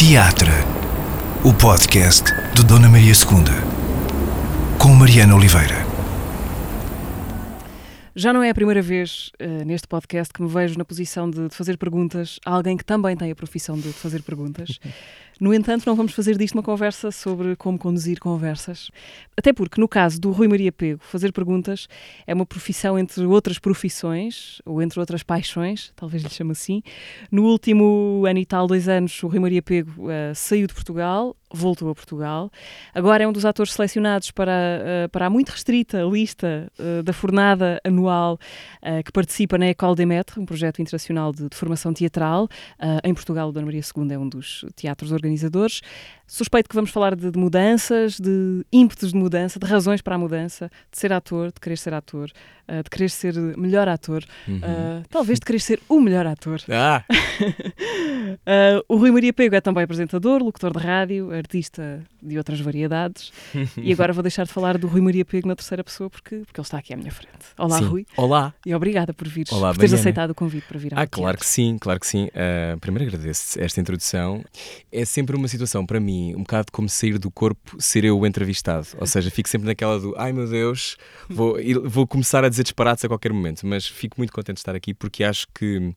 Teatra, o podcast de Dona Maria II, com Mariana Oliveira. Já não é a primeira vez uh, neste podcast que me vejo na posição de, de, fazer perguntas a alguém que também tem a profissão de fazer perguntas. No entanto, não vamos fazer disto uma conversa sobre como conduzir conversas. Até porque, no caso do Rui Maria Pego, fazer perguntas é uma profissão entre outras profissões, ou entre outras paixões, talvez lhe chame assim. No último ano e tal, dois anos, o Rui Maria Pego uh, saiu de Portugal, voltou a Portugal. Agora é um dos atores selecionados para, uh, para a muito restrita lista uh, da fornada anual uh, que participa na École des Maîtres, um projeto internacional de, de formação teatral. em Portugal, o Dona Maria II é um dos teatros organizadores. Suspeito que vamos falar de, de, mudanças, de ímpetos de mudança, de razões para a mudança, de ser ator, de querer ser ator, de querer ser melhor ator, uhum. uh, talvez de querer ser o melhor ator. Ah. o Rui Maria Pego é também apresentador, locutor de rádio, artista de outras variedades. e agora vou deixar de falar do Rui Maria Pego na terceira pessoa porque, porque ele está aqui à minha frente. Olá, sim. Rui. Olá. E obrigada por vir, Olá, por teres aceitado o convite para vir Ah, claro que sim, claro que sim. primeiro agradeço esta introdução. É sempre uma situação para mim um bocado como sair do corpo ser eu o entrevistado. Ou seja, fico sempre naquela do ai meu Deus, vou, vou começar a dizer disparates a qualquer momento. Mas fico muito contente de estar aqui porque acho que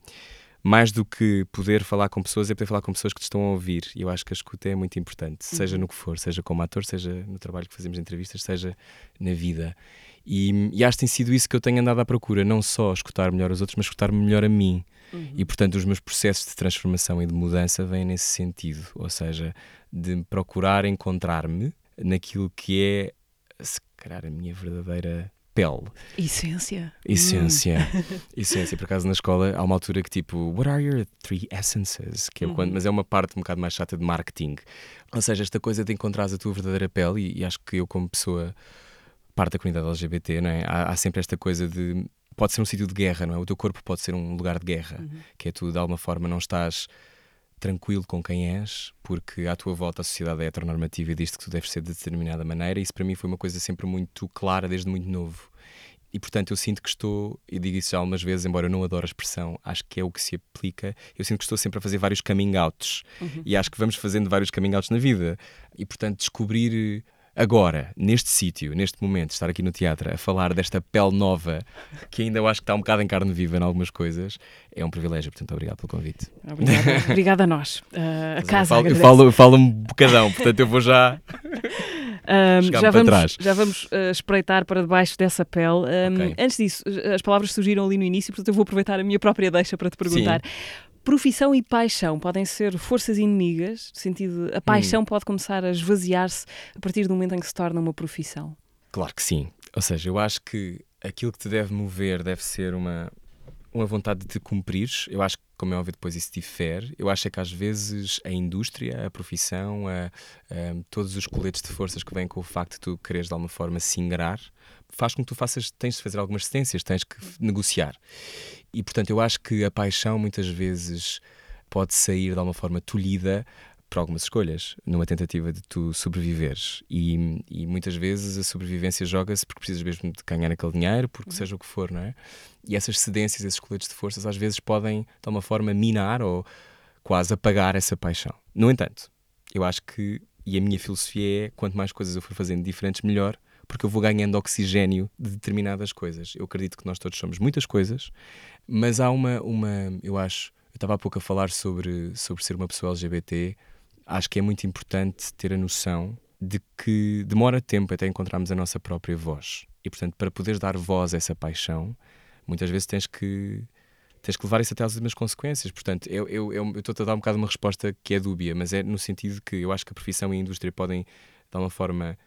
mais do que poder falar com pessoas é poder falar com pessoas que te estão a ouvir. E eu acho que a escuta é muito importante, seja uhum. no que for, seja como ator, seja no trabalho que fazemos entrevistas, seja na vida. E, e, acho que tem sido isso que eu tenho andado à procura, não só escutar melhor os outros, mas escutar melhor a mim. Uhum. E portanto, os meus processos de transformação e de mudança vêm nesse sentido, ou seja, de procurar encontrar-me naquilo que é, se calhar, a minha verdadeira pele. Essência. Essência. Hum. Essência. Por acaso na escola há uma altura que tipo, what are your three essences? Que é quando, uhum. mas é uma parte um bocado mais chata de marketing. Ou seja, esta coisa de encontrar a tua verdadeira pele, e, e acho que eu, como pessoa, parte da comunidade LGBT, não é? há, há sempre esta coisa de. Pode ser um sítio de guerra, não é? O teu corpo pode ser um lugar de guerra, uhum. que é tu, de alguma forma, não estás tranquilo com quem és, porque à tua volta a sociedade é heteronormativa e diz que tu deves ser de determinada maneira. Isso para mim foi uma coisa sempre muito clara desde muito novo. E portanto eu sinto que estou, e digo isso já algumas vezes, embora eu não adore a expressão, acho que é o que se aplica. Eu sinto que estou sempre a fazer vários coming outs uhum. e acho que vamos fazendo vários coming outs na vida. E portanto descobrir agora, neste sítio, neste momento, estar aqui no teatro a falar desta pele nova, que ainda eu acho que está um bocado em carne viva em algumas coisas, é um privilégio. Portanto, obrigado pelo convite. Obrigada, obrigada a nós. Uh, a casa. Eu falo, eu falo, um bocadão, portanto, eu vou já. Um, já, vamos, já vamos uh, espreitar para debaixo dessa pele. Um, okay. Antes disso, as palavras surgiram ali no início, portanto eu vou aproveitar a minha própria deixa para te perguntar. Sim. Profissão e paixão podem ser forças inimigas, no sentido a paixão hum. pode começar a esvaziar-se a partir do momento em que se torna uma profissão? Claro que sim. Ou seja, eu acho que aquilo que te deve mover deve ser uma, uma vontade de te cumprires. Eu acho que, como é óbvio, depois isso difere. Eu acho é que às vezes a indústria, a profissão, a, a, todos os coletes de forças que vêm com o facto de tu quereres de alguma forma se ingrar, faz com que tu faças, tens de fazer algumas cedências, tens que negociar. E portanto, eu acho que a paixão muitas vezes pode sair de alguma forma tolhida por algumas escolhas, numa tentativa de tu sobreviveres. E, e muitas vezes a sobrevivência joga-se porque precisas mesmo de ganhar aquele dinheiro, porque uhum. seja o que for, não é? E essas cedências, esses coletes de forças, às vezes podem, de alguma forma, minar ou quase apagar essa paixão. No entanto, eu acho que, e a minha filosofia é: quanto mais coisas eu for fazendo diferentes, melhor, porque eu vou ganhando oxigênio de determinadas coisas. Eu acredito que nós todos somos muitas coisas, mas há uma, uma eu acho, eu estava há pouco a falar sobre, sobre ser uma pessoa LGBT acho que é muito importante ter a noção de que demora tempo até encontrarmos a nossa própria voz. E, portanto, para poderes dar voz a essa paixão, muitas vezes tens que tens que levar isso até às últimas consequências. Portanto, eu, eu, eu, eu estou a dar um bocado uma resposta que é dúbia, mas é no sentido que eu acho que a profissão e a indústria podem, de alguma forma,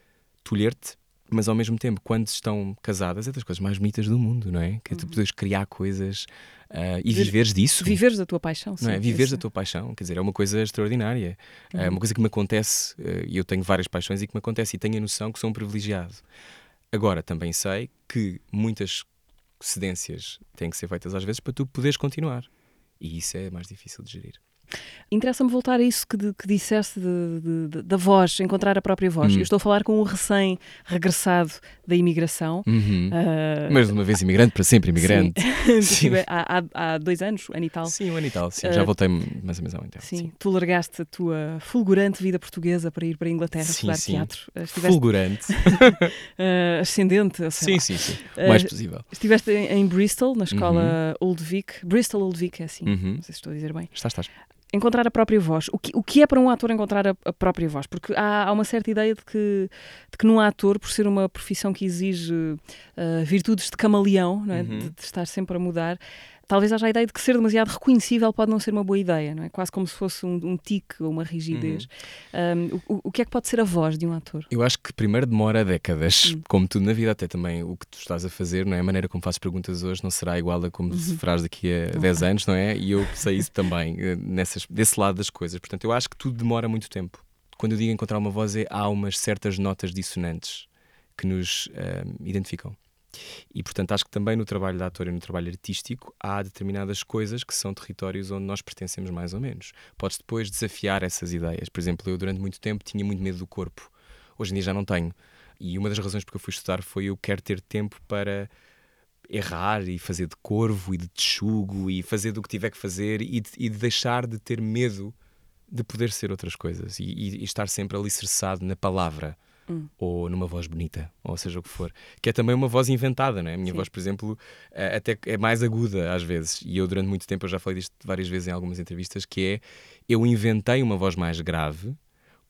tolher-te, mas ao mesmo tempo, quando estão casadas, é das coisas mais bonitas do mundo, não é? Que é tu uhum. poderes criar coisas uh, e viveres disso. Viveres da tua paixão, sim. Não é? Viveres da tua paixão, quer dizer, é uma coisa extraordinária. Uhum. É uma coisa que me acontece, uh, e eu tenho várias paixões e que me acontece e tenho a noção que sou um privilegiado. Agora, também sei que muitas cedências têm que ser feitas às vezes para tu poderes continuar. E isso é mais difícil de gerir. Interessa-me voltar a isso que, de, que disseste da voz, encontrar a própria voz. Hum. Eu estou a falar com um recém-regressado da imigração. Uhum. Ah, Mas de uma vez imigrante, para sempre imigrante. Sim. Sim. Há, há, há dois anos, ano e tal. Sim, um ano e tal. Sim, Uh, já voltei mais ou menos há um tempo. Sim, tu largaste a tua fulgurante vida portuguesa para ir para a Inglaterra Sim, estudar sim. teatro. Ah, Estiveste Fulgurante. ah, ascendente, sim, sim, sim. Uh, O mais possível. Estiveste em, em Bristol, na escola Old Vic. Bristol Old Vic, é assim. Uhum. Não sei se estou a dizer bem. Estás, estás. Encontrar a própria voz. O que, o que é para um ator encontrar a, a própria voz? Porque há, há uma certa ideia de que, de que num ator, por ser uma profissão que exige ah, virtudes de camaleão, é? Uhum. de, de estar sempre a mudar, talvez haja a ideia de que ser demasiado reconhecível pode não ser uma boa ideia, não é? Quase como se fosse um, um tique ou uma rigidez. Uhum. Um, o, o que é que pode ser a voz de um ator? Eu acho que primeiro demora décadas, Hum. como tudo na vida, até também o que tu estás a fazer, não é? A maneira como fazes perguntas hoje não será igual a como se farás daqui a Não 10 vai. anos, não é? E eu sei isso também, eh, nessas, desse lado das coisas. Portanto, eu acho que tudo demora muito tempo. Quando eu digo encontrar uma voz, é, há umas certas notas dissonantes que nos eh, identificam. E, portanto, acho que também no trabalho de ator e no trabalho artístico há determinadas coisas que são territórios onde nós pertencemos mais ou menos. Podes depois desafiar essas ideias. Por exemplo, eu durante muito tempo tinha muito medo do corpo. Hoje em dia já não tenho. E uma das razões porque eu fui estudar foi eu quero ter tempo para errar e fazer de corvo e de texugo e fazer do que tiver que fazer e de, e de deixar de ter medo de poder ser outras coisas e, e- e estar sempre alicerçado na palavra Hum. ou numa voz bonita, ou seja o que for. Que é também uma voz inventada, não é? A minha Sim. voz, por exemplo, eh, até é mais aguda às vezes. E eu, durante muito tempo, eu já falei disto várias vezes em algumas entrevistas, que é eu inventei uma voz mais grave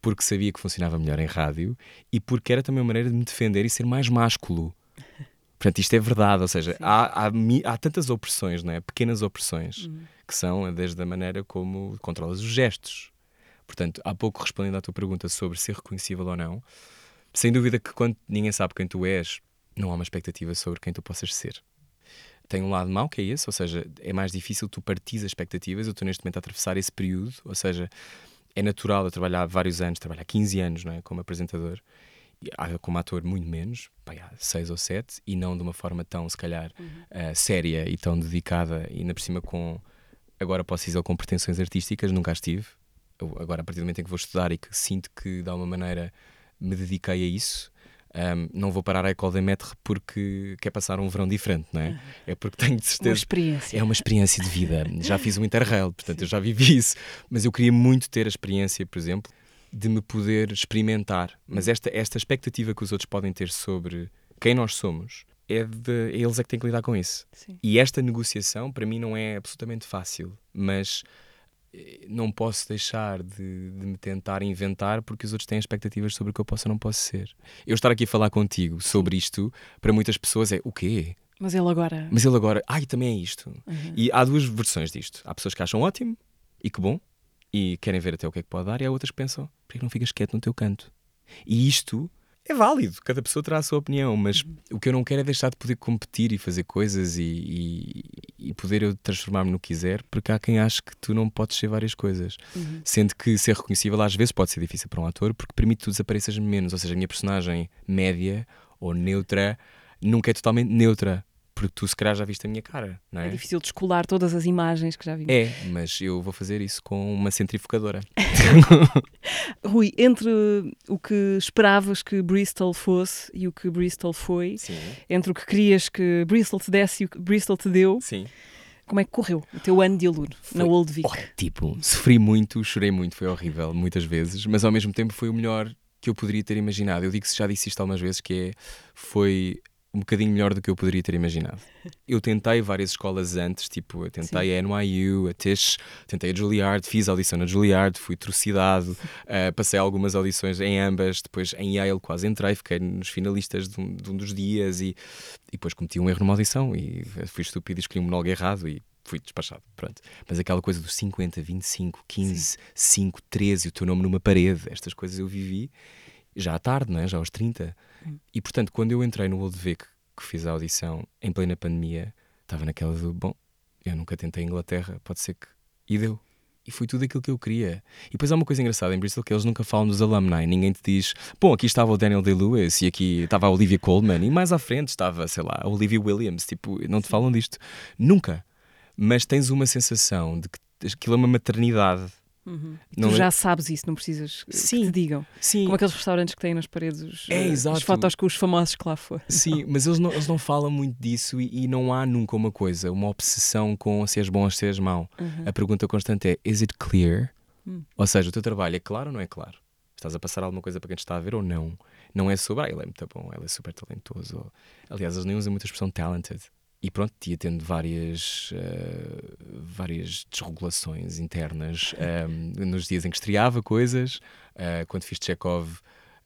porque sabia que funcionava melhor em rádio e porque era também uma maneira de me defender e ser mais másculo. Portanto, isto é verdade, ou seja, há, há, há tantas opressões, não é? pequenas opressões, que são desde a maneira como controlas os gestos. Portanto, há pouco respondendo à tua pergunta sobre ser reconhecível ou não, sem dúvida que quando ninguém sabe quem tu és, não há uma expectativa sobre quem tu possas ser. Tem um lado mau que é esse, ou seja, é mais difícil tu partir as expectativas. Eu estou neste momento a atravessar esse período, ou seja, é natural eu trabalhar vários anos, trabalhar 15 anos não é, como apresentador, há- como ator muito menos, pá, há 6 ou 7, e não de uma forma tão, se calhar, eh, séria e tão dedicada, e ainda por cima com, agora posso dizer, com pretensões artísticas, nunca as tive. Eu, agora, a partir do momento em que vou estudar e que sinto que, de alguma maneira, me dediquei a isso, ahm, não vou parar à École des Maîtres porque quer passar um verão diferente, não é? É porque tenho de Uma certeza. experiência. É uma experiência de vida. Já fiz um Interrail, portanto eu já vivi isso. Mas eu queria muito ter a experiência, por exemplo, de me poder experimentar. Mas esta, esta expectativa que os outros podem ter sobre quem nós somos, é de, é eles é que têm que lidar com isso. Sim. E esta negociação, para mim, não é absolutamente fácil. Mas não posso deixar de, de me tentar inventar porque os outros têm expectativas sobre o que eu posso ou não posso ser. Eu estar aqui a falar contigo sobre isto, para muitas pessoas é o quê? Mas ele agora. Mas ele agora, ai, também é isto. Uhum. E há duas versões disto. Há pessoas que acham ótimo e que bom e querem ver até o que é que pode dar, e há outras que pensam, por que não ficas quieto no teu canto? E isto é válido, cada pessoa terá a sua opinião, mas o que eu não quero é deixar de poder competir e fazer coisas e, e- e poder eu transformar-me no que quiser, porque há quem ache que tu não podes ser várias coisas. Uhum. Sendo que ser reconhecível às vezes pode ser difícil para um ator, porque permite que tu desapareças menos. Ou seja, a minha personagem média ou neutra nunca é totalmente neutra, porque tu se calhar já viste a minha cara, não É é? difícil descolar todas as imagens que já vimos. É, mas eu vou fazer isso com uma centrifugadora. Rui, entre o que esperavas que Bristol fosse e o que Bristol foi, Sim. entre o que querias que Bristol te desse e o que Bristol te deu, Sim. como é que correu o teu ano de aluno na Foi Old Vic? Tipo, sofri muito, chorei muito, foi horrível muitas vezes, mas ao mesmo tempo foi o melhor que eu poderia ter imaginado. Eu digo que já disse isto algumas vezes, que é, foi um bocadinho melhor do que eu poderia ter imaginado. Eu tentei várias escolas antes, tipo, eu tentei a NYU, a Tisch, tentei a Juilliard, fiz audição na Juilliard, fui trucidado, eh, passei algumas audições em ambas, depois em Yale quase entrei, fiquei nos finalistas de um, de um dos dias e, e depois cometi um erro numa audição e fui estúpido e escolhi um monólogo errado e fui despachado, pronto. Mas aquela coisa dos 50, 25, 15, 5, 13, o teu nome numa parede, estas coisas eu vivi já à tarde, não é? já aos 30. E portanto, quando eu entrei no Old Vic, que fiz a audição em plena pandemia, estava naquela do, bom, eu nunca tentei a Inglaterra, pode ser que. E deu. E foi tudo aquilo que eu queria. E depois há uma coisa engraçada em Bristol que eles nunca falam dos alumni. Ninguém te diz, bom, aqui estava o Daniel Day-Lewis e aqui estava a Olivia Colman e mais à frente estava, sei lá, a Olivia Williams. Tipo, não te falam disto. Nunca. Mas tens uma sensação de que aquilo é uma maternidade Uhum. Não tu é- já sabes isso, não precisas que Sim. te digam. Sim, Como aqueles restaurantes que têm nas paredes os, É, eh, as fotos com os famosos que lá foram. Sim, mas eles não, eles não falam muito disso e, e não há nunca uma coisa, uma obsessão com se és bom ou se és mau. Uhum. A pergunta constante é: is it clear? Hum. Ou seja, o teu trabalho é claro ou não é claro? Estás a passar alguma coisa para quem te está a ver ou não? Não é sobre, ah, ele é muito bom, ele é super talentoso. Aliás, eles nem usam muito a expressão talented. E pronto, ia tendo várias, eh, várias desregulações internas eh, nos dias em que estreava coisas. eh, quando fiz Chekhov,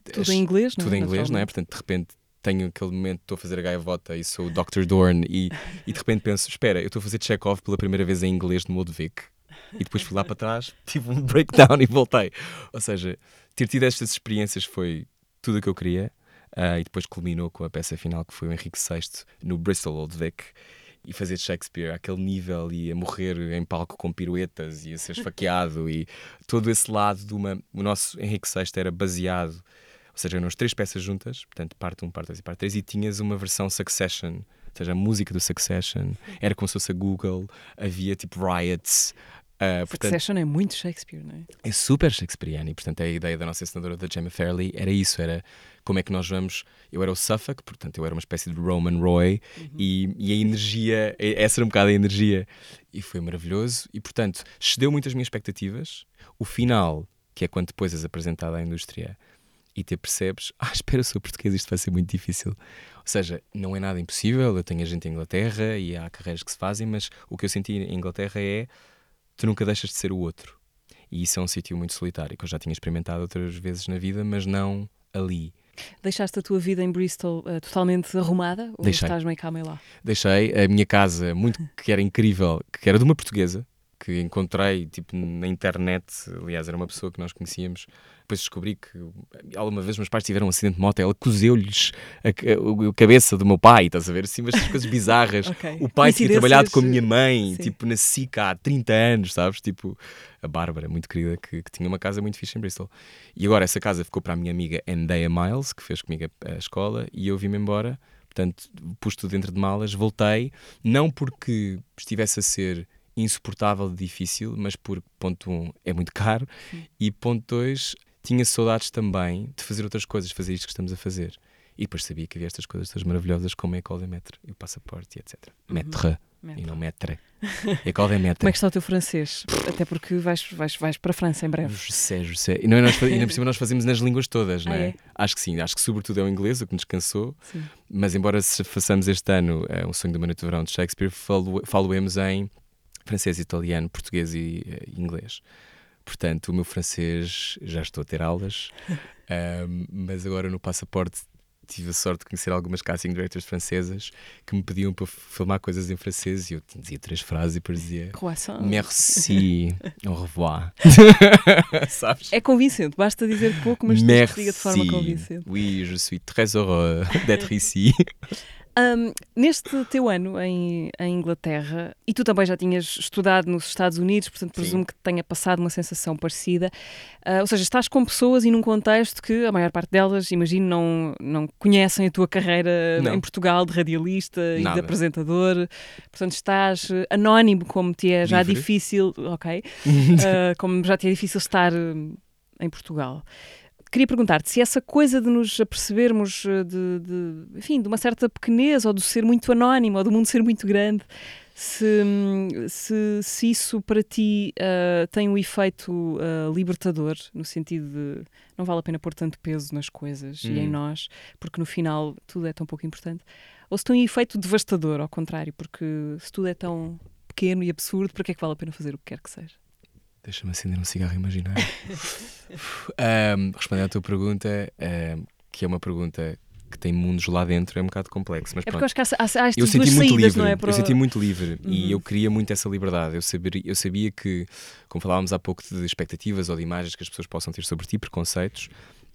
Tudo as- em inglês, não é? tudo em inglês, não é? Portanto, de repente tenho aquele momento, estou a fazer a gaivota e sou o Dr. Dorn e, e de repente penso, espera, eu estou a fazer Chekhov pela primeira vez em inglês no Moldvik e depois fui lá para trás, tive um breakdown e voltei. Ou seja, ter tido estas experiências foi tudo o que eu queria ah, e depois culminou com a peça final que foi o Henrique VI no Bristol Old Vic e fazer Shakespeare àquele nível e a morrer em palco com piruetas e a ser esfaqueado e todo esse lado de uma... O nosso Henrique VI era baseado ou seja, eram as três peças juntas, portanto, parte 1, parte 2 e parte 3, e tinhas uma versão Succession, ou seja, a música do Succession, era como se fosse a Google, havia tipo riots. Ah, portanto, Succession é muito Shakespeare, não é? é super Shakespeareano e, portanto, a ideia da nossa ensinadora da Gemma Fairley era isso, era como é que nós vamos... Eu era o Suffolk, portanto, eu era uma espécie de Roman Roy e, e a energia, essa era um bocado a energia e foi maravilhoso e, portanto, excedeu muito as minhas expectativas. O final, que é quando depois és apresentado à indústria e te percebes, ah, espera, eu sou português, isto vai ser muito difícil. Ou seja, não é nada impossível, eu tenho a gente em Inglaterra e há carreiras que se fazem, mas o que eu senti em Inglaterra é tu nunca deixas de ser o outro. E isso é um sítio muito solitário, que eu já tinha experimentado outras vezes na vida, mas não ali. Deixaste a tua vida em Bristol eh, totalmente arrumada ou Deixei. estás meio cá, meio lá? Deixei a minha casa, muito que era incrível, que era de uma portuguesa, que encontrei tipo na internet, aliás, era uma pessoa que nós conhecíamos. Depois descobri que alguma vez meus pais tiveram um acidente de moto, ela cozeu-lhes a, a- a cabeça do meu pai, estás a ver? Assim, umas coisas bizarras. Ok. O pai tinha trabalhado com a minha mãe, sim. tipo na SICA há 30 anos, sabes? Tipo, a Bárbara, muito querida, que, que tinha uma casa muito fixe em Bristol. E agora essa casa ficou para a minha amiga Andea Miles, que fez comigo a, a escola, e eu vim-me embora. Portanto, pus tudo dentro de malas, voltei, não porque estivesse a ser insuportável de difícil, mas porque, ponto um, é muito caro, e ponto dois, tinha saudades também de fazer outras coisas, fazer isto que estamos a fazer. E depois sabia que havia estas coisas todas maravilhosas como a École de Metre e o passaporte, e etc. Metre, e não Metre. École de Metre. Como é que está o teu francês? Até porque vais, vais, vais para a França em breve. José, José. E não, é nós, ainda por cima nós fazemos nas línguas todas, não Ah, é? é? Acho que sim, acho que sobretudo é o inglês, o que nos cansou. Sim. Mas embora façamos este ano eh, um sonho de uma noite de verão de Shakespeare, falo, faloemos em francês, italiano, português e eh, inglês. Portanto, o meu francês já estou a ter aulas, ahm, mas agora no passaporte tive a sorte de conhecer algumas casting directors francesas que me pediam para filmar coisas em francês e eu dizia três frases e depois dizia Croissant. merci, au revoir. Sabes? É convincente, basta dizer pouco, mas diga de forma convincente. Oui, je suis très heureux d'être ici. Ahm, neste teu ano em, em Inglaterra, e tu também já tinhas estudado nos Estados Unidos, portanto presumo que tenha passado uma sensação parecida. Ah, ou seja, estás com pessoas e num contexto que a maior parte delas, imagino, não, não conhecem a tua carreira Não. em Portugal de radialista e de Nada. apresentador. Portanto, estás anónimo, como te é já Livre. difícil, ok? Ah, como já te é difícil estar eh, em Portugal. Queria perguntar-te se essa coisa de nos apercebermos eh, de, de, enfim, de uma certa pequenez ou do ser muito anónimo ou do mundo ser muito grande, se, hum, se, se isso para ti ah, tem um efeito ah, libertador, no sentido de não vale a pena pôr tanto peso nas coisas e em Hum. nós, porque no final tudo é tão pouco importante, ou se tem um efeito devastador, ao contrário, porque se tudo é tão pequeno e absurdo, para que é que vale a pena fazer o que quer que seja? Deixa-me acender um cigarro imaginário. Ahm, respondendo à tua pergunta, ahm, que é uma pergunta que tem mundos lá dentro, é um bocado complexo. Mas É porque eu pronto. acho que há, há, eu senti muito saídas, livre, não é? Para eu senti muito livre Uhum. e eu queria muito essa liberdade. Eu sabia, eu sabia que, como falávamos há pouco de expectativas ou de imagens que as pessoas possam ter sobre ti, preconceitos,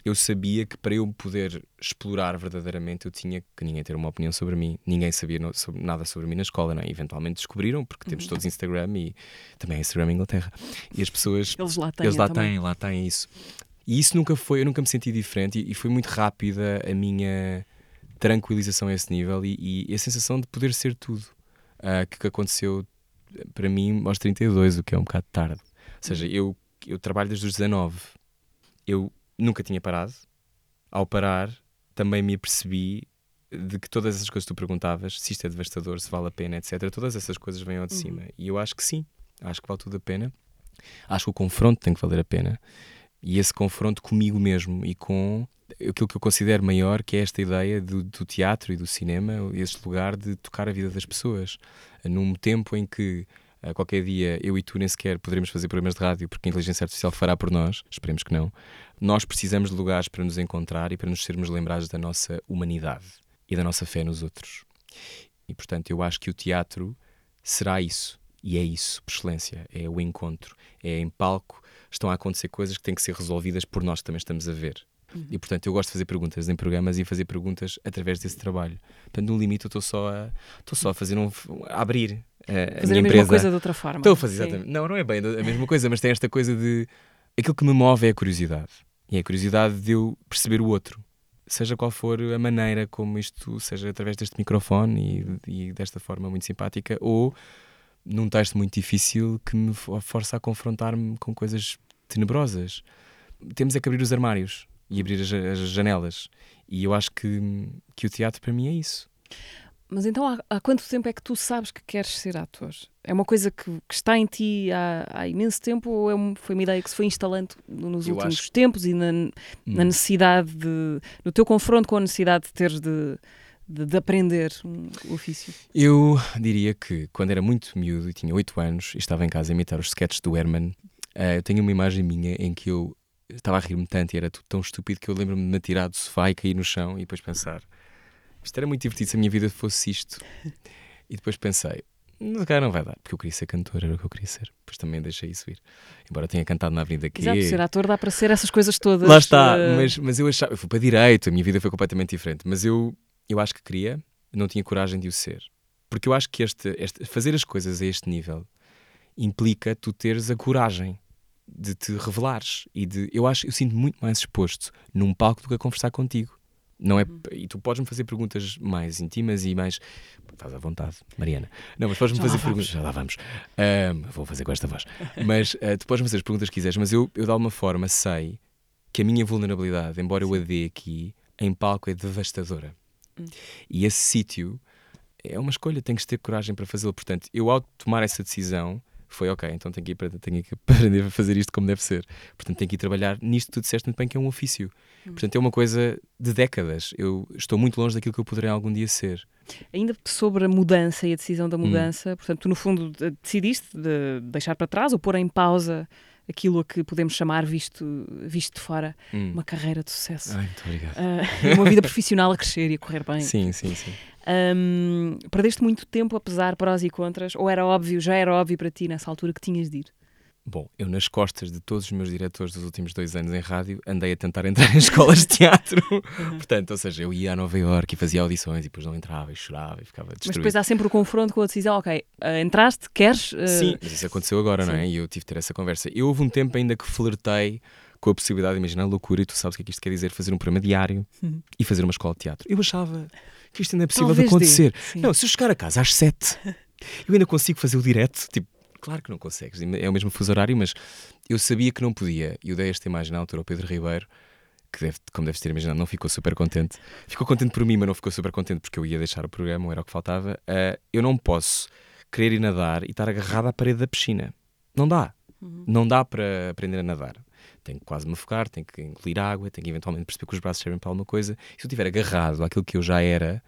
eu sabia que para eu poder explorar verdadeiramente eu tinha que ninguém ter uma opinião sobre mim. Ninguém sabia no- sobre- nada sobre mim na escola, não é? Eventualmente descobriram, porque temos todos Instagram e também é Instagram em Inglaterra. E as pessoas Eles lá têm. eles lá também. têm, lá têm isso. E isso nunca foi, eu nunca me senti diferente e, e foi muito rápida a minha tranquilização a esse nível e, e a sensação de poder ser tudo ah, que, que aconteceu para mim aos 32, o que é um bocado tarde. Ou seja, eu, eu trabalho desde os 19. Eu nunca tinha parado. Ao parar, também me apercebi de que todas essas coisas que tu perguntavas, se isto é devastador, se vale a pena, etc., todas essas coisas vêm ao de cima. E eu acho que sim, acho que vale tudo a pena. Acho que o confronto tem que valer a pena. E esse confronto comigo mesmo e com aquilo que eu considero maior, que é esta ideia do, do teatro e do cinema, este lugar de tocar a vida das pessoas. Num tempo em que a qualquer dia eu e tu nem sequer poderemos fazer programas de rádio porque a inteligência artificial fará por nós, esperemos que não. Nós precisamos de lugares para nos encontrar e para nos sermos lembrados da nossa humanidade e da nossa fé nos outros. E portanto, eu acho que o teatro será isso. E é isso, por excelência. É o encontro. É em palco. Estão a acontecer coisas que têm que ser resolvidas por nós que também estamos a ver. Uhum. E portanto, eu gosto de fazer perguntas em programas e fazer perguntas através desse trabalho. Portanto, no limite, eu estou só a, estou só a fazer um. a abrir a, fazer a minha a mesma empresa. coisa de outra forma. Estou a fazer, Sim. exatamente. Não, não é bem a mesma coisa, mas tem esta coisa de. Aquilo que me move é a curiosidade. E é a curiosidade de eu perceber o outro. Seja qual for a maneira como isto, seja através deste microfone e, e desta forma muito simpática, ou num texto muito difícil que me fo- força a confrontar-me com coisas tenebrosas. Temos é que abrir os armários e abrir as, as janelas. E eu acho que, que o teatro para mim é isso. Mas então há, há quanto tempo é que tu sabes que queres ser ator? É uma coisa que, que está em ti há, há imenso tempo ou é um- foi uma ideia que se foi instalando nos Eu últimos acho- tempos e na, na Hum. necessidade de. no teu confronto com a necessidade de teres de, de, de aprender um ofício? Eu diria que quando era muito miúdo e tinha 8 anos e estava em casa a imitar os sketches do Herman, eh, eu tenho uma imagem minha em que eu estava a rir-me tanto e era tudo tão estúpido que eu lembro-me de me atirar do sofá e cair no chão e depois pensar isto era muito divertido se a minha vida fosse isto. E depois pensei, "Não, cara não vai dar, porque eu queria ser cantor, era o que eu queria ser. Depois também deixei isso ir. Embora tenha cantado na Avenida Q. Exato, ser ator dá para ser essas coisas todas. Lá está, eh, mas, mas eu achava, eu fui para direito, a minha vida foi completamente diferente, mas eu, eu acho que queria, não tinha coragem de o ser. Porque eu acho que este, este, fazer as coisas a este nível implica tu teres a coragem de te revelares e de, eu acho, eu sinto muito mais exposto num palco do que a conversar contigo. Não é, Uhum. e tu podes-me fazer perguntas mais íntimas e mais. Estás à vontade, Mariana. Não, mas podes-me fazer perguntas. Já lá vamos. Ahm, vou fazer com esta voz. Mas ah, tu podes-me fazer as perguntas que quiseres, mas eu, eu de alguma forma sei que a minha vulnerabilidade, embora eu a dê aqui, em palco é devastadora. Hum. E esse sítio é uma escolha, tens que ter coragem para fazê-lo. Portanto, eu ao tomar essa decisão, foi ok, então tenho que, ir tenho que aprender a fazer isto como deve ser. Portanto, tenho que ir trabalhar nisto que tu disseste muito bem, que é um ofício. Hum. Portanto, é uma coisa de décadas. Eu estou muito longe daquilo que eu poderei algum dia ser. Ainda sobre a mudança e a decisão Hum. da mudança, portanto, tu no fundo de- decidiste de deixar para trás ou pôr em pausa aquilo a que podemos chamar, visto, visto de fora, Hum. uma carreira de sucesso. Ai, muito obrigado. Ah, uma vida profissional a crescer e a correr bem. Sim, sim, sim. Ahm, perdeste muito tempo a pesar prós e contras, ou era óbvio, já era óbvio para ti nessa altura que tinhas de ir? Bom, eu nas costas de todos os meus diretores dos últimos dois anos em rádio andei a tentar entrar em escolas de teatro. Portanto, ou seja, eu ia a Nova Iorque e fazia audições e depois não entrava e chorava e ficava Mas destruído. depois há sempre o confronto com a decisão, ok, ah, entraste, queres? ah, Sim, mas isso aconteceu agora, não é? sim. E eu tive de ter essa conversa. Eu houve um tempo ainda que flertei com a possibilidade de imaginar a loucura, e tu sabes o que é que isto quer dizer, fazer um programa diário Uhum. e fazer uma escola de teatro. Eu achava que isto ainda é possível Talvez de acontecer. dê. Não, se eu chegar a casa às sete, eu ainda consigo fazer o direto. Tipo, claro que não consegues, é o mesmo fuso horário, mas eu sabia que não podia. E eu dei esta imagem na altura ao Pedro Ribeiro, que deve, como deves ter imaginado, não ficou super contente. Ficou contente por mim, mas não ficou super contente porque eu ia deixar o programa, era o que faltava. Ah, eu não posso querer ir nadar e estar agarrado à parede da piscina. Não dá. Não dá para aprender a nadar. Tenho que quase me afogar, tenho que engolir água, tenho que eventualmente perceber que os braços servem para alguma coisa. Se eu estiver agarrado àquilo que eu já era,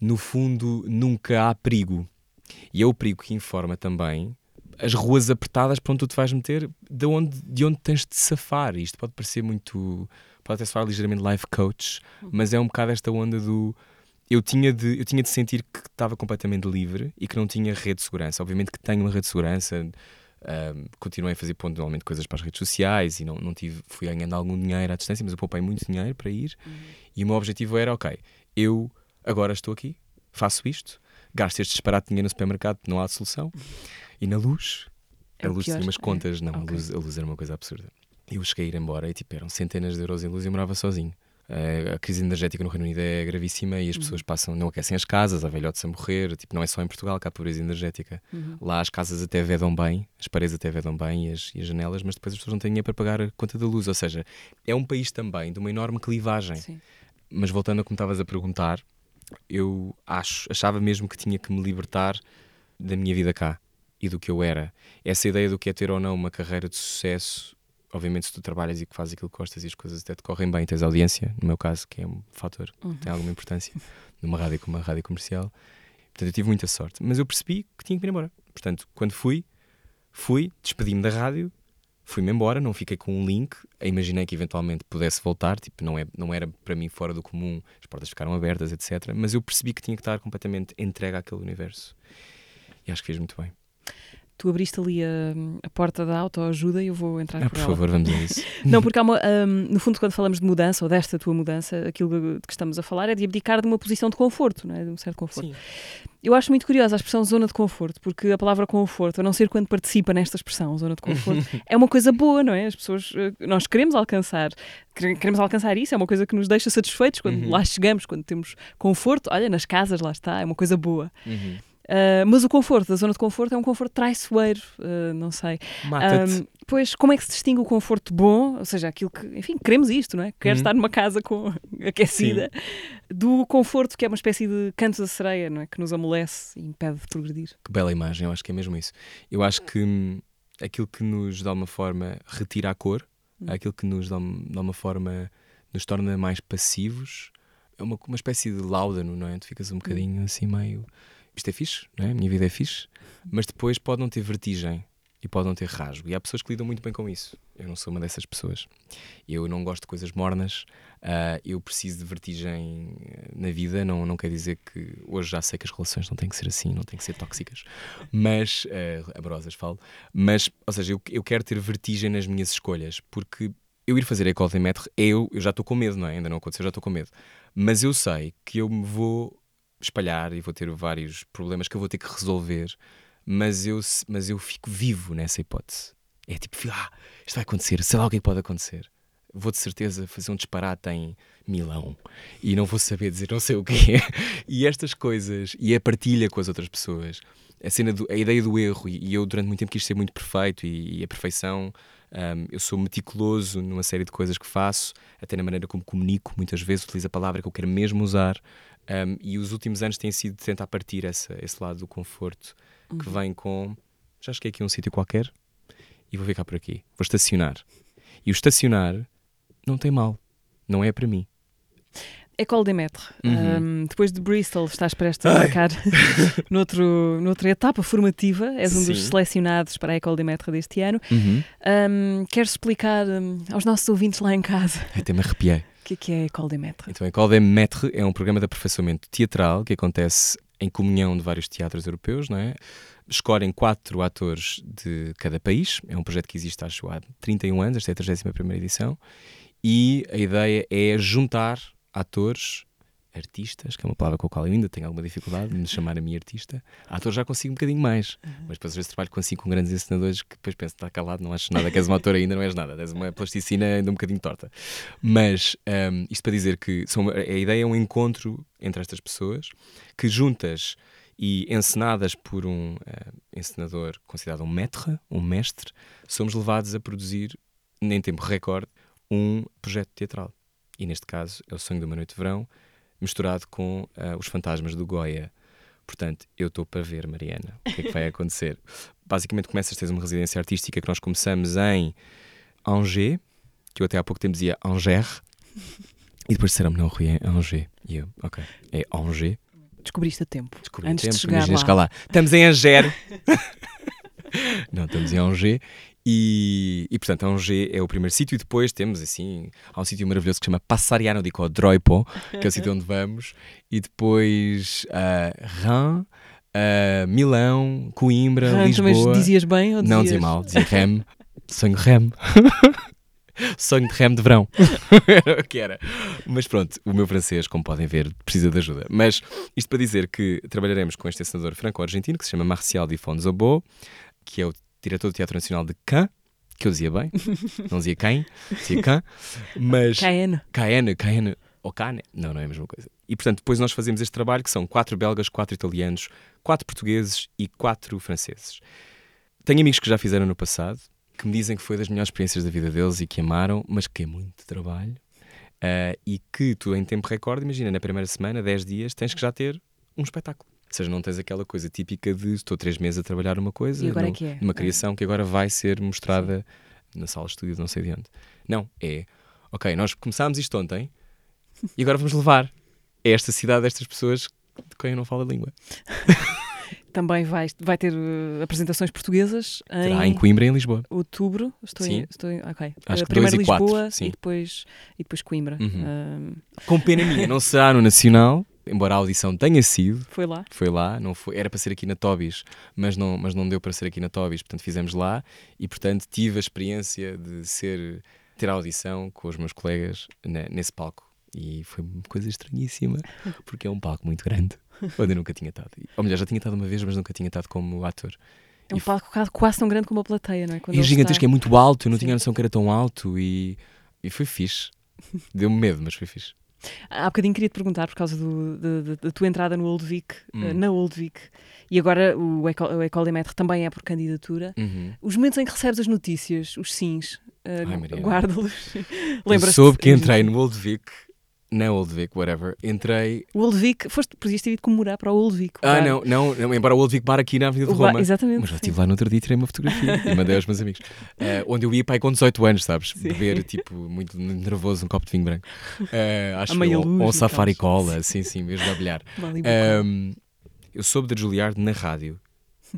no fundo nunca há perigo. E é o perigo que informa também as ruas apertadas para onde tu te vais meter, de onde, de onde tens de safar. Isto pode parecer muito. pode até soar ligeiramente life coach, mas é um bocado esta onda do. Eu tinha, de, eu tinha de sentir que estava completamente livre e que não tinha rede de segurança. Obviamente que tenho uma rede de segurança, ahm, continuei a fazer pontualmente coisas para as redes sociais e não, não tive, fui ganhando algum dinheiro à distância, mas eu poupei muito dinheiro para ir. E o meu objetivo era: ok, eu agora estou aqui, faço isto, gasto este disparate de dinheiro no supermercado, não há solução. E na luz, É a luz tinha umas é. contas, não, Ok. a, luz, a luz era uma coisa absurda. Eu cheguei a ir embora e tipo, eram centenas de euros em luz e eu morava sozinho. Eh, a crise energética no Reino Unido é gravíssima e as pessoas passam, não aquecem as casas, há velhotes a morrer. Tipo, não é só em Portugal que há pobreza energética. Lá as casas até vedam bem, as paredes até vedam bem e as, e as janelas, mas depois as pessoas não têm dinheiro para pagar a conta da luz. Ou seja, é um país também de uma enorme clivagem. Sim. Mas voltando a como estavas a perguntar, eu acho, achava mesmo que tinha que me libertar da minha vida cá e do que eu era. Essa ideia do que é ter ou não uma carreira de sucesso, obviamente, se tu trabalhas e que fazes aquilo que gostas e as coisas até te correm bem, tens audiência, no meu caso, que é um fator que tem alguma importância numa rádio como uma rádio comercial. Portanto, eu tive muita sorte. Mas eu percebi que tinha que ir embora. Portanto, quando fui, fui, despedi-me da rádio, fui-me embora, não fiquei com um link. Imaginei que eventualmente pudesse voltar, tipo, não, é, não era para mim fora do comum, as portas ficaram abertas, etc. Mas eu percebi que tinha que estar completamente entregue àquele universo. E acho que fiz muito bem. Tu abriste ali a, a porta da autoajuda e eu vou entrar Ah, por por ela. favor, vamos a isso. Não, porque há uma, hum, no fundo, quando falamos de mudança ou desta tua mudança, aquilo de que estamos a falar é de abdicar de uma posição de conforto, não é? de um certo conforto. Sim. Eu acho muito curiosa a expressão zona de conforto, porque a palavra conforto, a não ser quando participa nesta expressão, zona de conforto, é uma coisa boa, não é? As pessoas, eh, nós queremos alcançar, quere- queremos alcançar isso, é uma coisa que nos deixa satisfeitos quando Uhum. lá chegamos, quando temos conforto. Olha, nas casas, lá está, é uma coisa boa. Uhum. Ah, mas o conforto, a zona de conforto, é um conforto traiçoeiro, ah, não sei. Mata-te. Ahm, pois, como é que se distingue o conforto bom, ou seja, aquilo que, enfim, queremos isto, não é? Quero Uhum. estar numa casa com aquecida, do conforto que é uma espécie de canto da sereia, não é? Que nos amolece e impede de progredir. Que bela imagem, eu acho que é mesmo isso. Eu acho que hum, aquilo que nos, de alguma forma, retira a cor, Hum. aquilo que nos, de alguma forma, nos torna mais passivos, é uma, uma espécie de láudano, não é? Tu ficas um bocadinho assim meio. Isto é fixe, não é? A minha vida é fixe, mas depois pode não ter vertigem e pode não ter rasgo. E há pessoas que lidam muito bem com isso. Eu não sou uma dessas pessoas. Eu não gosto de coisas mornas, ah, eu preciso de vertigem eh, na vida. Não, não quer dizer que hoje já sei que as relações não têm que ser assim, não têm que ser tóxicas, mas eh, amorosas falo. Mas, ou seja, eu, eu quero ter vertigem nas minhas escolhas, porque eu ir fazer a école de maître, eu, eu já estou com medo, não é? Ainda não aconteceu, já estou com medo. Mas eu sei que eu me vou espalhar e vou ter vários problemas que eu vou ter que resolver, mas eu, mas eu fico vivo nessa hipótese. É tipo, ah, isto vai acontecer, sei lá o que é que pode acontecer. Vou de certeza fazer um disparate em Milão e não vou saber dizer não sei o quê. E estas coisas, e a partilha com as outras pessoas, a, cena do- a ideia do erro, e, eu durante muito tempo quis ser muito perfeito e, e a perfeição. hum, eu sou meticuloso numa série de coisas que faço, até na maneira como comunico, muitas vezes utilizo a palavra que eu quero mesmo usar. Hum, e os últimos anos têm sido de tentar partir essa, esse lado do conforto que vem com já cheguei aqui a um sítio qualquer e vou ficar por aqui, vou estacionar. E o estacionar não tem mal, não é para mim. École des Maîtres. Uhum. Ahm, depois de Bristol, estás prestes a embarcar noutro, noutra etapa formativa. És um dos Sim. selecionados para a École des Maîtres deste ano. Ahm, queres explicar aos nossos ouvintes lá em casa Até me arrepiei. O que é, que é a École des Maîtres? Então, a École des Maîtres é um programa de aperfeiçoamento teatral que acontece em comunhão de vários teatros europeus, não é? Escolhem quatro atores de cada país. É um projeto que existe, acho, há 31 anos, esta é a 31 edição. E a ideia é juntar atores, artistas, que é uma palavra com a qual eu ainda tenho alguma dificuldade de me chamar a minha artista. Ator já consigo um bocadinho mais, mas depois às vezes trabalho consigo com grandes ensinadores que depois penso, está calado, não achas nada, que és um ator ainda, não és nada, és uma plasticina ainda um bocadinho torta. Mas hum, isto para dizer que são, a ideia é um encontro entre estas pessoas que juntas e encenadas por um eh, encenador considerado um maître, um mestre, somos levados a produzir, em tempo recorde, um projeto teatral. E neste caso é o Sonho de uma Noite de Verão, misturado com ah, os fantasmas do Goya. Portanto, eu estou para ver, Mariana, o que é que vai acontecer. Basicamente, começas a ter uma residência artística que nós começamos em Angers, que eu até há pouco tempo dizia Angers, e depois disseram-me, não, Rui, é Angers. E eu, ok, é Angers. Descobriste a tempo. Descobri Antes o de tempo, chegar lá. chegar lá. Estamos em Angers. não, estamos em Angers. E, e portanto, Angers é o primeiro sítio. E depois temos, assim, há um sítio maravilhoso que se chama Passariano di Codroipo, que é o sítio onde vamos. E depois uh, Reims, ah, Milão, Coimbra, Ah, Lisboa. Mas dizias bem ou dizias... Não dizia mal, dizia rem. Sonho de rem. Sonho de rem de verão. Era o que era. Mas pronto, o meu francês, como podem ver, precisa de ajuda. Mas isto para dizer que trabalharemos com este encenador franco-argentino que se chama Marcial Di Fonzobo, que é o diretor do Teatro Nacional de Cannes que eu dizia bem, não dizia quem, dizia quem, mas KN. KN, KN ou Cane, não, não é a mesma coisa. E portanto, depois nós fazemos este trabalho que são quatro belgas, quatro italianos, quatro portugueses e quatro franceses. Tenho amigos que já fizeram no passado, que me dizem que foi das melhores experiências da vida deles e que amaram, mas que é muito trabalho. Uh, e que tu, em tempo recorde, imagina, na primeira semana, 10 dias, tens que já ter um espetáculo. Ou seja, não tens aquela coisa típica de estou três meses a trabalhar uma coisa, é no- é. numa É. criação que agora vai ser mostrada na sala de estúdio de não sei de onde. Não, é, ok, nós começámos isto ontem e agora vamos levar a esta cidade estas pessoas de quem eu não falo a língua. Também vai, vai ter uh, apresentações portuguesas Terá em Coimbra e em Lisboa. outubro. Estou Sim. em, estou em, ok. Acho Uh, que dois primeiro e quatro, Lisboa sim. e depois, e depois Coimbra. Uhum. Uh, Com pena minha, não será no Nacional, embora a audição tenha sido, foi lá. foi lá, não foi, era para ser aqui na Tobis, mas não, mas não deu para ser aqui na Tobis, portanto fizemos lá e portanto tive a experiência de ser ter a audição com os meus colegas ne- nesse palco e foi uma coisa estranhíssima porque é um palco muito grande onde eu nunca tinha estado. Ou melhor, já tinha estado uma vez, mas nunca tinha estado como ator. É um E palco quase, quase tão grande como a plateia, não é? Quando E é gigantesco, está- é muito alto, eu não Sim. tinha noção que era tão alto e, e foi fixe. Deu-me medo, mas foi fixe. Há bocadinho queria te perguntar, por causa do- de- de- da tua entrada no Old Vic, Hum. uh, na Old Vic, e agora o Ecole, Maîtres também é por candidatura. Uhum. Os momentos em que recebes as notícias, os sims, uh, guarda-los. Lembras-te? soube que entrei no Old Vic, na Old Vic, whatever, entrei. O Old Vic, foste, podias ter ido comemorar para o Old Vic. o Ah, bar. não, não, não, embora o Old Vic Bar aqui na Avenida de bar- Roma. exatamente. Mas já sim. estive lá no outro dia e tirei uma fotografia e mandei aos meus amigos. Eh, onde eu ia pai com 18 anos, sabes? Beber, tipo, muito nervoso, um copo de vinho branco. Eh, acho que ou, ou um safari cola, sim, sim, mesmo a bilhar. Malibu Ahm, eu soube da Juilliard na rádio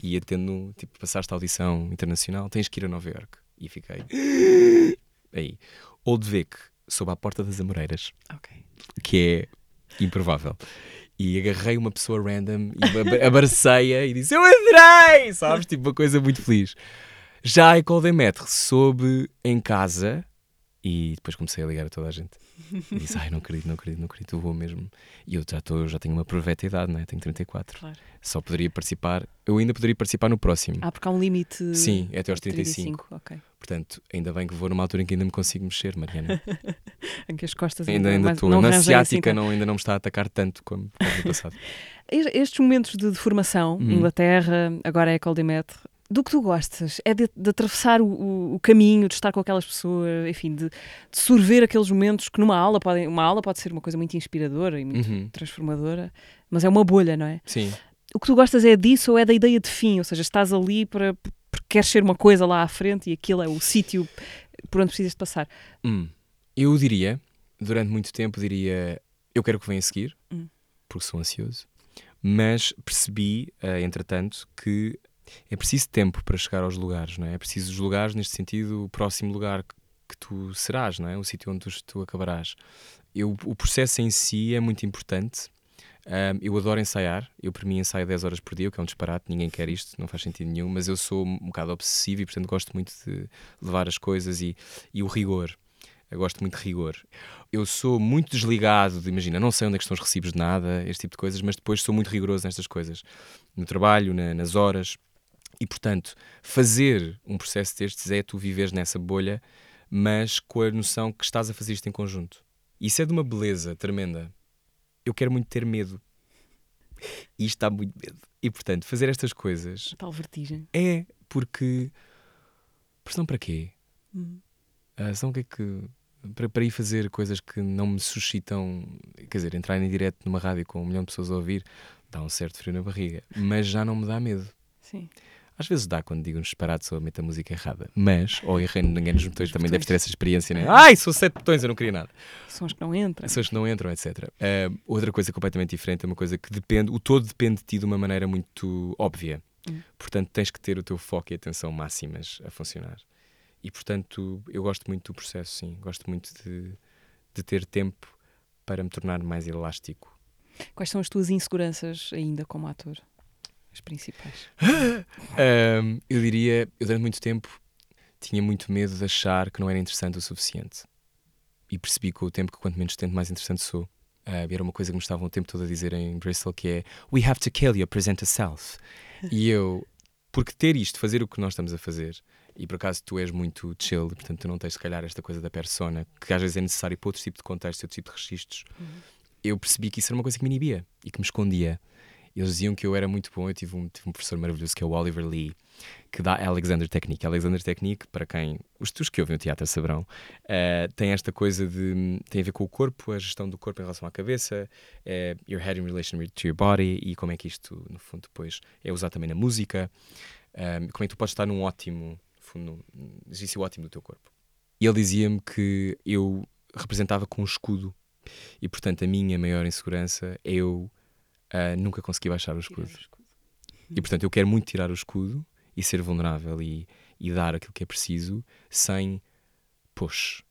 e ia tendo, tipo, passaste a audição internacional, tens que ir a Nova York. E fiquei. Aí. Old Vic, sob à porta das Amoreiras, Ok. Que é improvável. E agarrei uma pessoa random e ab- abracei-a e disse: Eu adorei! Sabes? Tipo, uma coisa muito feliz. Já a Ecole des Maîtres soube em casa e depois comecei a ligar a toda a gente. E disse: Ai, não acredito, não acredito, não acredito, eu vou mesmo. E eu já, tô, já tenho uma proveta idade, não é? Tenho 34. Claro. Só poderia participar, eu ainda poderia participar no próximo. Ah, porque há um limite. Sim, é até aos de 35. Ok. Portanto, ainda bem que vou numa altura em que ainda me consigo mexer, Mariana. Em que as costas Ainda ainda estou. Na assim ciática tanto. não, ainda não me está a atacar tanto como, no passado. Es- Estes momentos de, formação, Uhum. Inglaterra, agora é Maîtres, do que tu gostas? É de, de atravessar o, o- caminho, de estar com aquelas pessoas, enfim, de, de sorver aqueles momentos que numa aula podem. Uma aula pode ser uma coisa muito inspiradora e muito Uhum. transformadora, mas é uma bolha, não é? Sim. O que tu gostas é disso ou é da ideia de fim? Ou seja, estás ali para porque queres ser uma coisa lá à frente e aquilo é o sítio por onde precisas de passar. Hum. Eu diria, durante muito tempo, diria eu quero que venha a seguir, Hum. porque sou ansioso, mas percebi, eh, entretanto, que é preciso tempo para chegar aos lugares, não é? É preciso os lugares, neste sentido, o próximo lugar que, tu serás, não é? O sítio onde tu, tu acabarás. Eu, o processo em si é muito importante. Ahm, eu adoro ensaiar, eu por mim ensaio 10 horas por dia, o que é um disparate, ninguém quer isto, não faz sentido nenhum, mas eu sou um bocado obsessivo e portanto gosto muito de levar as coisas e, e o rigor. Eu gosto muito de rigor. Eu sou muito desligado, de, imagina, não sei onde é estão os recibos de nada, este tipo de coisas, mas depois sou muito rigoroso nestas coisas. No trabalho, na- nas horas. E, portanto, fazer um processo destes é tu viveres nessa bolha, mas com a noção que estás a fazer isto em conjunto. Isso é de uma beleza tremenda. Eu quero muito ter medo. E isto dá muito medo. E, portanto, fazer estas coisas tal vertigem. é porque. Pressão para quê? Hum. Ah, são o que é que. Para, para ir fazer coisas que não me suscitam. Quer dizer, entrar em direto numa rádio com um milhão de pessoas a ouvir dá um certo frio na barriga, mas já não me dá medo. Sim. Às vezes dá quando digo um disparate ou meto a música errada, mas, ou errei ninguém nos botões, também deves ter essa experiência, né? Ai, sou sete botões, eu não queria nada. São as que não entram. Pessoas que não entram, etc. Ah, outra coisa completamente diferente é uma coisa que depende, o todo depende de ti de uma maneira muito óbvia. Hum. Portanto, tens que ter o teu foco e atenção máximas a funcionar. E, portanto, eu gosto muito do processo, sim. Gosto muito de, de ter tempo para me tornar mais elástico. Quais são as tuas inseguranças ainda como ator? As principais. Ahm, eu diria, eu durante muito tempo tinha muito medo de achar que não era interessante o suficiente. E percebi com o tempo que quanto menos tento, mais interessante sou. E era uma coisa que me estavam o tempo todo a dizer em Bristol que é We have to kill your presenter self. e eu, porque ter isto, fazer o que nós estamos a fazer, E por acaso tu és muito chill, portanto tu não tens se calhar esta coisa da persona, que às vezes é necessário para outro tipo de contexto, outro tipo de registros. Eu percebi que isso era uma coisa que me inibia e que me escondia. Eles diziam que eu era muito bom. Eu tive um, tive um professor maravilhoso que é o Oliver Lee, que dá Alexander Technique. Alexander Technique, para quem, os teus que ouvem o teatro saberão, eh, tem esta coisa de. tem a ver com o corpo, a gestão do corpo em relação à cabeça, eh, your head in relation to your body e como é que isto, no fundo, depois é usado também na música. Um, como é que tu podes estar num ótimo, fundo, num exercício ótimo do teu corpo. E ele dizia-me que eu representava com um escudo e, portanto, a minha maior insegurança é eu uh, nunca conseguir baixar o escudo. E, portanto, eu quero muito tirar o escudo e ser vulnerável e, e dar aquilo que é preciso sem push.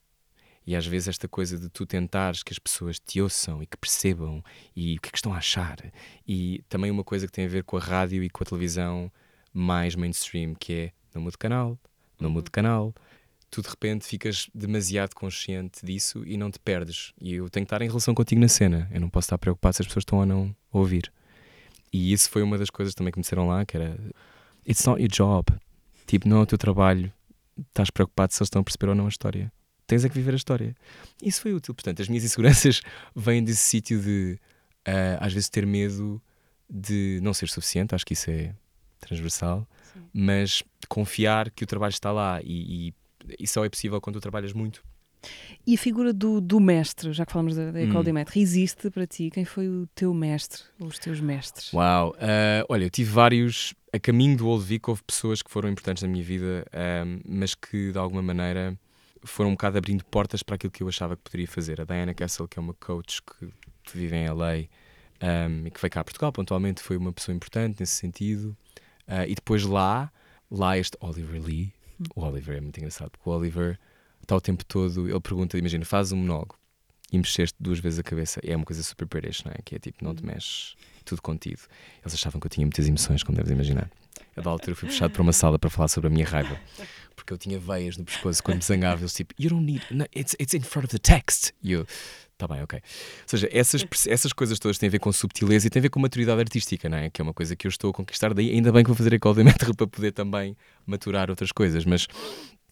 E às vezes esta coisa de tu tentares que as pessoas te ouçam e que percebam e o que é que estão a achar. E também uma coisa que tem a ver com a rádio e com a televisão mais mainstream, que é não mude canal, não mude canal. Tu de repente ficas demasiado consciente disso e não te perdes. E eu tenho que estar em relação contigo na cena. Eu não posso estar preocupado se as pessoas estão ou não a ouvir. E isso foi uma das coisas também que me disseram lá, que era It's not your job. Tipo, não é o teu trabalho. Estás preocupado se eles estão a perceber ou não a história. Tens é que viver a história. Isso foi útil. Portanto, as minhas inseguranças vêm desse sítio de, uh, às vezes, ter medo de não ser suficiente. Acho que isso é transversal. Sim. Mas confiar que o trabalho está lá e, e, e só é possível quando tu trabalhas muito. E a figura do, do mestre, já que falamos da, da École hum. des Maîtres, existe para ti? Quem foi o teu mestre, ou os teus mestres? Uau! Uh, olha, eu tive vários. A caminho do Old Vic houve pessoas que foram importantes na minha vida, uh, mas que de alguma maneira foram um bocado abrindo portas para aquilo que eu achava que poderia fazer. A Diana Castle, que é uma coach que, que vive em LA um, e que veio cá a Portugal pontualmente, foi uma pessoa importante nesse sentido. Uh, e depois lá, lá este Oliver Lee, o Oliver é muito engraçado, porque o Oliver está o tempo todo, ele pergunta, imagina, faz um monólogo e mexeste duas vezes a cabeça. É uma coisa super British, não é? Que é tipo, não te uhum. mexes, tudo contido. Eles achavam que eu tinha muitas emoções, como deves imaginar. A da altura fui puxado para uma sala para falar sobre a minha raiva. Porque eu tinha veias no pescoço quando me zangava. Eles tipo, you don't need, no, it's, it's in front of the text. E eu, tá bem, ok. Ou seja, essas, essas coisas todas têm a ver com subtileza e têm a ver com maturidade artística, não é? Que é uma coisa que eu estou a conquistar. Daí ainda bem que vou fazer a Call para poder também maturar outras coisas. Mas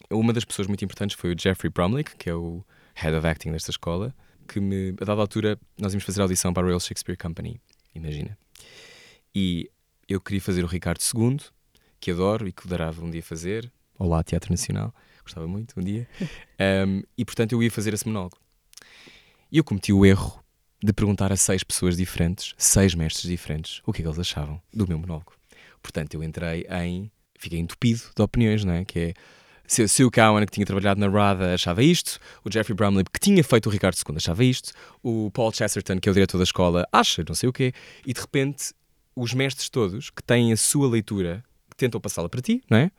uma das pessoas muito importantes foi o Jeffrey Bromlick, que é o head of acting desta escola, que me, a dada altura, nós íamos fazer a audição para a Royal Shakespeare Company, imagina. E eu queria fazer o Ricardo II, que adoro e que darava um dia fazer. Olá, Teatro Nacional, gostava muito, um dia. Um, e portanto eu ia fazer esse monólogo. E eu cometi o erro de perguntar a seis pessoas diferentes, seis mestres diferentes, o que é que eles achavam do meu monólogo. Portanto, eu entrei em. Fiquei entupido de opiniões, não é? Que é se, se o Cowan, que tinha trabalhado na RADA, achava isto, o Jeffrey Brumley, que tinha feito o Ricardo II, achava isto, o Paul Chesterton, que é o diretor da escola, acha não sei o quê, e de repente os mestres todos, que têm a sua leitura, que tentam passá-la para ti, não é?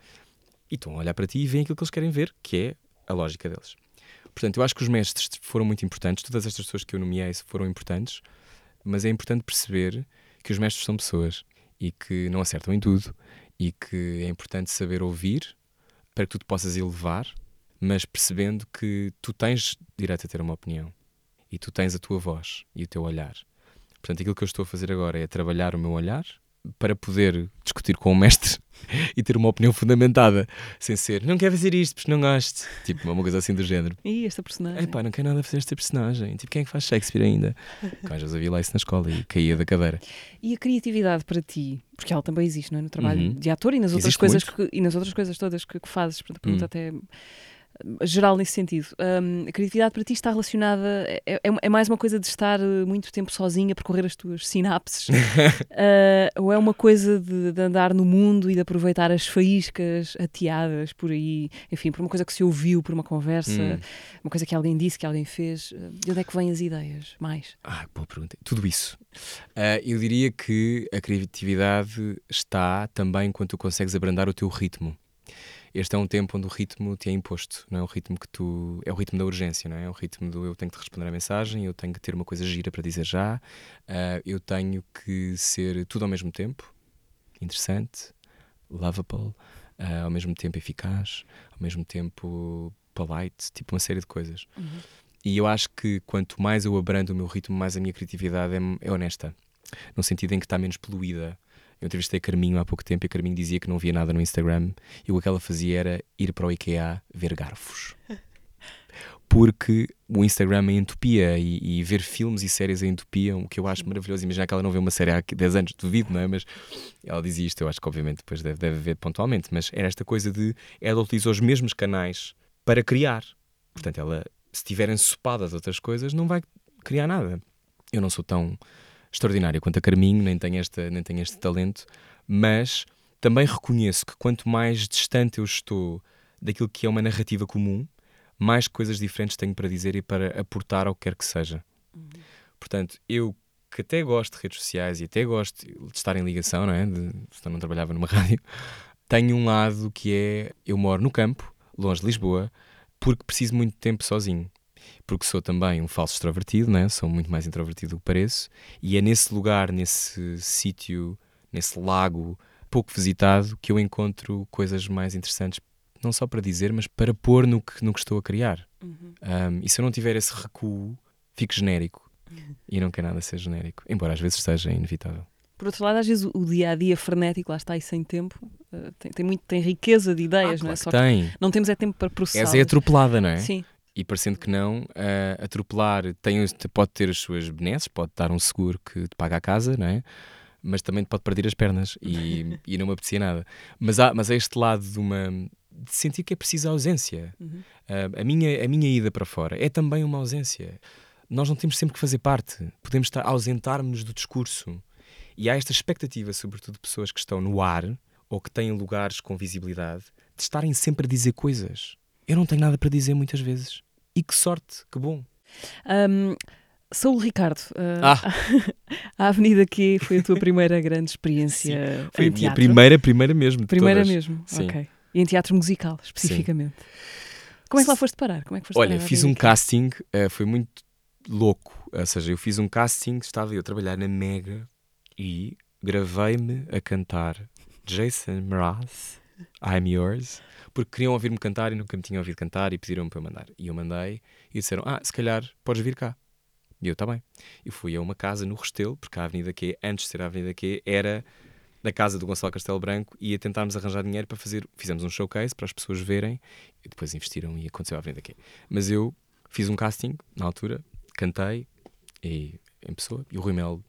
E estão a olhar para ti e veem aquilo que eles querem ver, que é a lógica deles. Portanto, eu acho que os mestres foram muito importantes, todas estas pessoas que eu nomeei foram importantes, mas é importante perceber que os mestres são pessoas e que não acertam em tudo e que é importante saber ouvir para que tu te possas elevar, mas percebendo que tu tens direito a ter uma opinião e tu tens a tua voz e o teu olhar. Portanto, aquilo que eu estou a fazer agora é trabalhar o meu olhar para poder discutir com o mestre e ter uma opinião fundamentada, sem ser não quero fazer isto porque não gosto. Tipo, uma coisa assim do género. E esta personagem? Epá, não quero nada fazer esta personagem. Tipo, quem é que faz Shakespeare ainda? Às vezes havia lá isso na escola e caía da cadeira. E a criatividade para ti? Porque ela também existe, não é? No trabalho uhum. de ator e nas outras coisas que, e nas outras coisas todas que, que fazes. Portanto, uhum. até geral nesse sentido. Um, a criatividade para ti está relacionada, é, é, é, mais uma coisa de estar eh, muito tempo sozinha a percorrer as tuas sinapses, uh, ou é uma coisa de, de, andar no mundo e de aproveitar as faíscas ateadas por aí, enfim, por uma coisa que se ouviu, por uma conversa, hum. uma coisa que alguém disse, que alguém fez. De onde é que vêm as ideias? Mais? Ah, boa pergunta. Tudo isso. Uh, eu diria que a criatividade está também quando tu consegues abrandar o teu ritmo este é um tempo onde o ritmo te é imposto, não é o ritmo que tu. É o ritmo da urgência, não é? É o ritmo do eu tenho que responder à mensagem, eu tenho que ter uma coisa gira para dizer já, uh, eu tenho que ser tudo ao mesmo tempo, interessante, lovable, uh, ao mesmo tempo eficaz, ao mesmo tempo polite, tipo uma série de coisas. Uhum. E eu acho que quanto mais eu abrando o meu ritmo, mais a minha criatividade é, é honesta, no sentido em que está menos poluída Eu entrevistei a Carminho há pouco tempo e a Carminho dizia que não via nada no Instagram e o que ela fazia era ir para o IKEA ver garfos. Porque o Instagram é entupia e, e ver filmes e séries é entupia, o que eu acho maravilhoso. Imaginar que ela não vê uma série há 10 anos, duvido, não é? Mas ela dizia isto, eu acho que obviamente depois deve, deve ver pontualmente, mas era esta coisa de ela utiliza os mesmos canais para criar. Portanto, ela, se estiver ensopada de outras coisas, não vai criar nada. Eu não sou tão extraordinário quanto a Carminho, nem tenho, esta, nem tenho este talento, mas também reconheço que quanto mais distante eu estou daquilo que é uma narrativa comum, mais coisas diferentes tenho para dizer e para aportar ao que quer que seja. Uhum. Portanto, eu que até gosto de redes sociais e até gosto de estar em ligação, não é? De, se não trabalhava numa rádio, tenho um lado que é eu moro no campo, longe de Lisboa, porque preciso muito tempo sozinho porque sou também um falso extrovertido, né? sou muito mais introvertido do que pareço, e é nesse lugar, nesse sítio, nesse lago pouco visitado, que eu encontro coisas mais interessantes, não só para dizer, mas para pôr no que, no que estou a criar. Uhum. Um, e se eu não tiver esse recuo, fico genérico. Uhum. E não quer nada ser genérico, embora às vezes seja inevitável. Por outro lado, às vezes o dia a dia frenético, lá está aí sem tempo, uh, tem, tem, muito, tem riqueza de ideias, ah, não é? Só tem. não temos é tempo para processar. Essa é atropelada, não é? Sim e parecendo que não, uh, atropelar tem, pode ter as suas benesses, pode dar um seguro que te paga a casa, não é? Mas também te pode perder as pernas e, e não me apetecia nada. Mas há, mas há este lado de uma de sentir que é preciso ausência. Uhum. Uh, a, minha, a minha ida para fora é também uma ausência. Nós não temos sempre que fazer parte. Podemos estar ausentar-nos do discurso. E há esta expectativa, sobretudo de pessoas que estão no ar ou que têm lugares com visibilidade, de estarem sempre a dizer coisas. Eu não tenho nada para dizer muitas vezes. E que sorte, que bom. Um, Saúl Ricardo, uh, ah. a Avenida Q foi a tua primeira grande experiência Sim, foi em a minha primeira, primeira mesmo. primeira todas. mesmo, Sim. ok. E em teatro musical, especificamente. Sim. Como é que lá foste parar? Como é que foste Olha, parar fiz um casting, uh, foi muito louco. Ou seja, eu fiz um casting, estava eu a trabalhar na Mega e gravei-me a cantar Jason Mraz, I'm Yours porque queriam ouvir-me cantar e nunca me tinham ouvido cantar e pediram-me para eu mandar. E eu mandei e disseram: Ah, se calhar podes vir cá. E eu, está bem. E fui a uma casa no Restelo, porque a Avenida Q, antes de ser a Avenida Q, era da casa do Gonçalo Castelo Branco e a tentarmos arranjar dinheiro para fazer. Fizemos um showcase para as pessoas verem e depois investiram e aconteceu a Avenida Q. Mas eu fiz um casting na altura, cantei e, em pessoa e o Rui Mel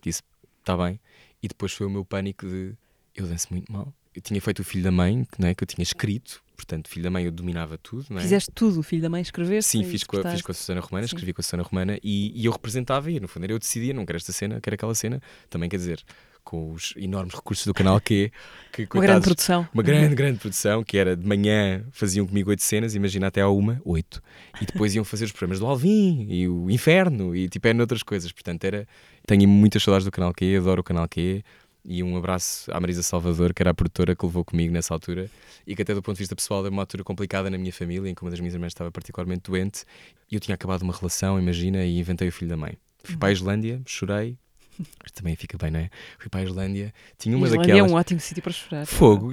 disse: Está bem. E depois foi o meu pânico de eu danço muito mal eu tinha feito o Filho da Mãe, não é, que eu tinha escrito, portanto, Filho da Mãe eu dominava tudo. É? Fizeste tudo, Filho da Mãe, escrever Sim, fiz com, a, fiz com a Susana Romana, Sim. escrevi com a Susana Romana e, e, eu representava, e no fundo era eu decidia, não quero esta cena, quero aquela cena, também quer dizer, com os enormes recursos do canal que, que Uma grande produção. Uma grande, grande produção, que era de manhã faziam comigo oito cenas, imagina até à uma, oito. E depois iam fazer os programas do Alvin e o Inferno e tipo, eram outras coisas. Portanto, era. Tenho muitas saudades do canal Q, adoro o canal Q e um abraço à Marisa Salvador, que era a produtora que levou comigo nessa altura e que até do ponto de vista pessoal é uma altura complicada na minha família, em que uma das minhas irmãs estava particularmente doente e eu tinha acabado uma relação, imagina, e inventei o filho da mãe. Fui para a uhum. Islândia, chorei, mas também fica bem, não é? Fui para a Islândia, tinha uma Islândia daquelas... é um ótimo sítio para chorar. Fogo,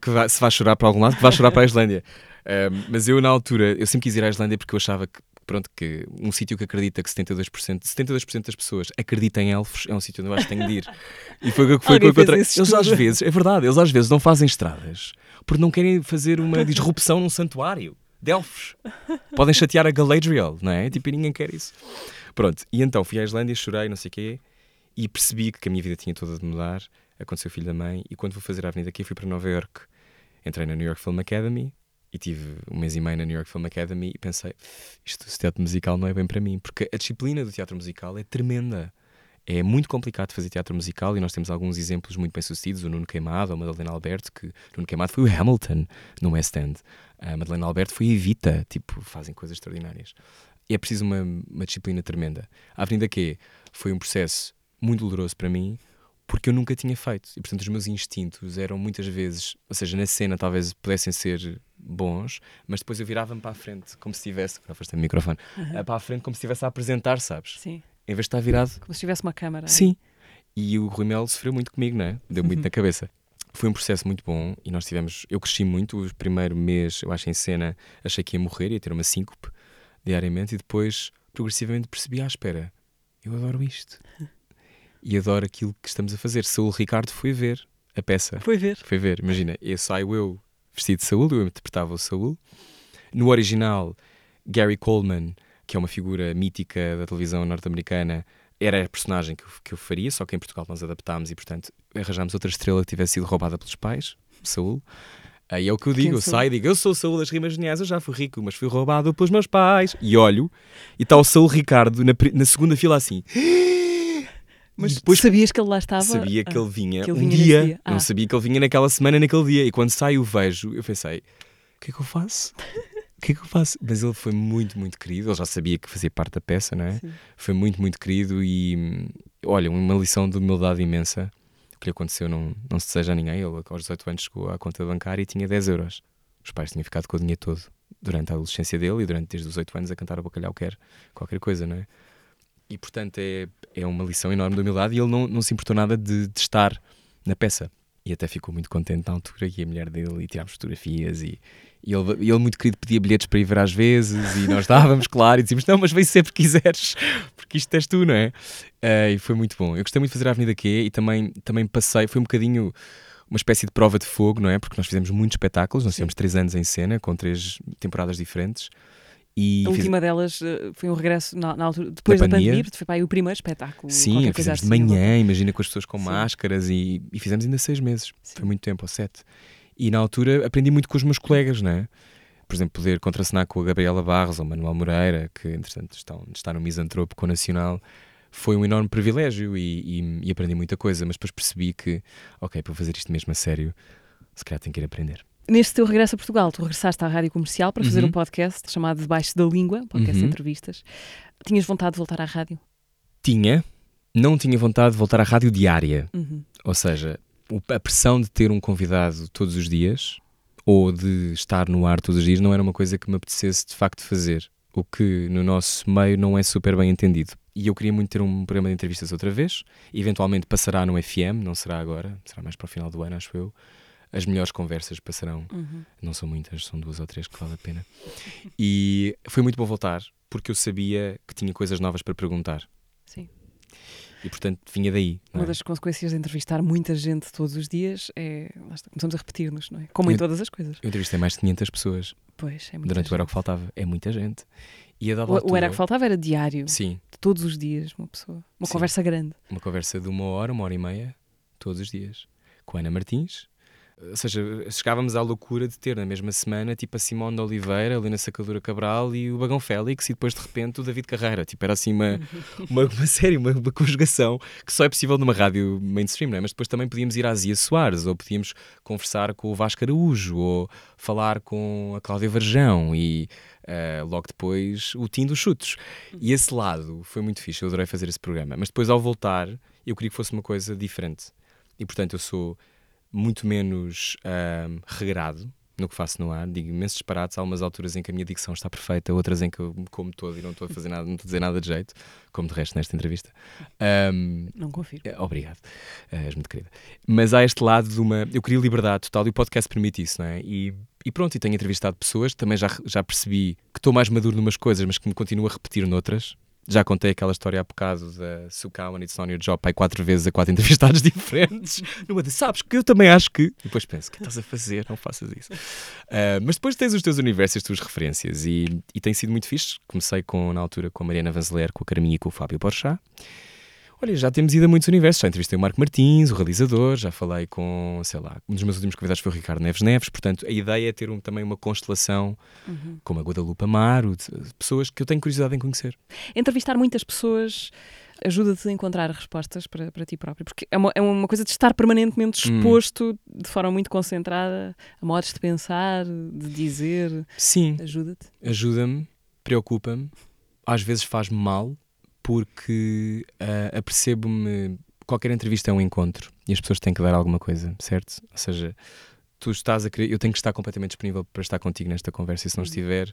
que vai, se vai chorar para algum lado, que vai chorar para a Islândia. Um, mas eu na altura, eu sempre quis ir à Islândia porque eu achava que pronto, que um sítio que acredita que 72%, 72% das pessoas acreditam em elfos é um sítio onde eu acho que tenho de ir. E foi o que foi que eu encontrei. Eles às vezes, é verdade, eles às vezes não fazem estradas porque não querem fazer uma disrupção num santuário de elfos. Podem chatear a Galadriel, não é? Tipo, ninguém quer isso. Pronto, e então fui à Islândia, chorei, não sei o quê, e percebi que a minha vida tinha toda de mudar. Aconteceu o filho da mãe, e quando vou fazer a avenida aqui, fui para Nova York. Entrei na New York Film Academy, e tive um mês e meio na New York Film Academy e pensei, isto, esse teatro musical não é bem para mim, porque a disciplina do teatro musical é tremenda. É muito complicado fazer teatro musical e nós temos alguns exemplos muito bem-sucedidos, o Nuno Queimado, a Madalena Alberto, que Nuno Queimado foi o Hamilton no West End. A Madalena Alberto foi a Evita, tipo, fazem coisas extraordinárias. E é preciso uma, uma disciplina tremenda. A Avenida Q foi um processo muito doloroso para mim, porque eu nunca tinha feito. E portanto os meus instintos eram muitas vezes, ou seja, na cena talvez pudessem ser bons, mas depois eu virava-me para a frente, como se estivesse, agora foste o microfone, uhum. para a frente como se estivesse a apresentar, sabes? Sim. Em vez de estar virado. Como se tivesse uma câmara. Sim. E o Rui Mel sofreu muito comigo, não é? Deu muito uhum. na cabeça. Foi um processo muito bom e nós tivemos. Eu cresci muito. O primeiro mês, eu acho, em cena, achei que ia morrer, ia ter uma síncope diariamente e depois, progressivamente, percebi: à ah, espera, eu adoro isto. e adoro aquilo que estamos a fazer. Saúl Ricardo foi ver a peça. Foi ver. Foi ver, imagina, eu saio eu vestido de Saúl, eu interpretava o Saúl. No original, Gary Coleman, que é uma figura mítica da televisão norte-americana, era a personagem que eu, que eu faria, só que em Portugal nós adaptámos e, portanto, arranjámos outra estrela que tivesse sido roubada pelos pais, Saúl. Aí é o que eu digo, eu saio e digo, eu sou o Saúl das Rimas Geniais, eu já fui rico, mas fui roubado pelos meus pais. E olho, e está o Saúl Ricardo na, na segunda fila assim. Mas depois sabias que ele lá estava? sabia que Ah, ele vinha que ele um vinha nesse dia, dia. não Ah. sabia que ele vinha naquela semana, naquele dia. E quando saio o vejo, eu pensei, o que é que eu faço? O que é que eu faço? Mas ele foi muito, muito querido. Ele já sabia que fazia parte da peça, não é? Sim. Foi muito, muito querido e, olha, uma lição de humildade imensa. O que lhe aconteceu não, não se deseja a ninguém. Ele, aos 18 anos, chegou à conta bancária e tinha 10 euros. Os pais tinham ficado com o dinheiro todo durante a adolescência dele e durante desde os 8 anos a cantar a bacalhau quer qualquer coisa, não é? E portanto é, é uma lição enorme de humildade e ele não, não se importou nada de, de estar na peça. E até ficou muito contente na altura e a mulher dele e tirámos fotografias e, e ele, ele muito querido pedia bilhetes para ir ver às vezes e nós estávamos, claro, e dizíamos, não, mas vem sempre que quiseres, porque isto és tu, não é? Ah, e foi muito bom. Eu gostei muito de fazer a Avenida Q e também, também passei, foi um bocadinho uma espécie de prova de fogo, não é? Porque nós fizemos muitos espetáculos, nós tivemos três anos em cena, com três temporadas diferentes. E A fiz- última delas eh, foi um regresso na, na altura, depois da, Da pandemia. pandemia, foi para aí o primeiro espetáculo. Sim, fizemos de assim, manhã, imagina com as pessoas com Sim. máscaras e, e fizemos ainda seis meses. Sim. Foi muito tempo, ou sete. E na altura aprendi muito com os meus colegas, não é? Por exemplo, poder contracenar com a Gabriela Barros ou Manuel Moreira, que entretanto estão, está no Misantropo com o Nacional, foi um enorme privilégio e, e- e aprendi muita coisa, mas depois percebi que, ok, para fazer isto mesmo a sério, se calhar tenho que ir aprender. Neste teu regresso a Portugal, tu regressaste à rádio comercial para fazer Uhum. um podcast chamado Debaixo da Língua, podcast Uhum. entrevistas. Tinhas vontade de voltar à rádio? Tinha, não tinha vontade de voltar à rádio diária. Uhum. Ou seja, a pressão de ter um convidado todos os dias ou de estar no ar todos os dias não era uma coisa que me apetecesse de facto fazer. O que no nosso meio não é super bem entendido. E eu queria muito ter um programa de entrevistas outra vez. Eventualmente passará no FM, não será agora, será mais para o final do ano, acho eu. As melhores conversas passarão. Uhum. Não são muitas, são duas ou três que vale a pena. E foi muito bom voltar, porque eu sabia que tinha coisas novas para perguntar. Sim. E portanto vinha daí. Uma é? das consequências de entrevistar muita gente todos os dias é. começamos a repetir-nos, não é? Como em Eu- todas as coisas. Eu entrevistei mais de 500 pessoas. Pois, é muita durante o Era o gente. que Faltava. É muita gente. E a dada O, o altura, Era que faltava era diário, Sim, todos os dias, uma pessoa. Uma Sim. conversa grande. uma conversa de uma hora, uma hora e meia, todos os dias, com a Ana Martins. Ou seja, chegávamos à loucura de ter na mesma semana, tipo a Simone de Oliveira, a Helena Sacadura Cabral e o Bagão Félix, e depois de repente o David Carreira. Tipo, era assim uma, uma, uma série, uma, uma conjugação que só é possível numa rádio mainstream, não é? Mas depois também podíamos ir à Zia Soares, ou podíamos conversar com o Vasco Araújo, ou falar com a Cláudia Varjão, e eh, logo depois o Tim dos Chutos. E esse lado foi muito fixe, eu adorei fazer esse programa. Mas depois, ao voltar, eu queria que fosse uma coisa diferente. E portanto, eu sou muito menos ahm, regrado no que faço no ar, digo imensos disparates. Há umas alturas em que a minha dicção está perfeita, outras em que eu me como todo e não estou a fazer nada, não estou a dizer nada de jeito, como de resto nesta entrevista. Ahm, Não confirmo. é, Obrigado, Eh, és muito querida. Mas há este lado de uma. Eu queria liberdade total e o podcast permite isso, não é? E, e pronto, e tenho entrevistado pessoas, também já, já percebi que estou mais maduro numas coisas, mas que me continuo a repetir noutras. Já contei aquela história há bocado da Sukawa It's On Your Job, pai, quatro vezes a quatro entrevistados diferentes. Numa de, sabes que eu também acho que. E depois penso, o que estás a fazer? Não faças isso. Ah, mas depois tens os teus universos, as tuas referências e, e tem sido muito fixe. Comecei com, na altura com a Mariana Vanzeler, com a Carminha e com o Fábio Porchat. Olha, já temos ido a muitos universos. Já entrevistei o Marco Martins, o realizador, já falei com, sei lá, um dos meus últimos convidados foi o Ricardo Neves Neves. Portanto, a ideia é ter um- também uma constelação Uhum. como a Guadalupe Amaro, pessoas que eu tenho curiosidade em conhecer. Entrevistar muitas pessoas ajuda-te a encontrar respostas para, para ti próprio, porque é uma, é uma coisa de estar permanentemente Hum. exposto de forma muito concentrada a modos de pensar, de dizer. Sim, Ajuda-te. ajuda-me, preocupa-me, às vezes faz-me mal, porque ah, apercebo-me. Qualquer entrevista é um encontro e as pessoas têm que dar alguma coisa, certo? Ou seja, tu estás a querer. Eu tenho que estar completamente disponível para estar contigo nesta conversa e se não Uhum. estiver.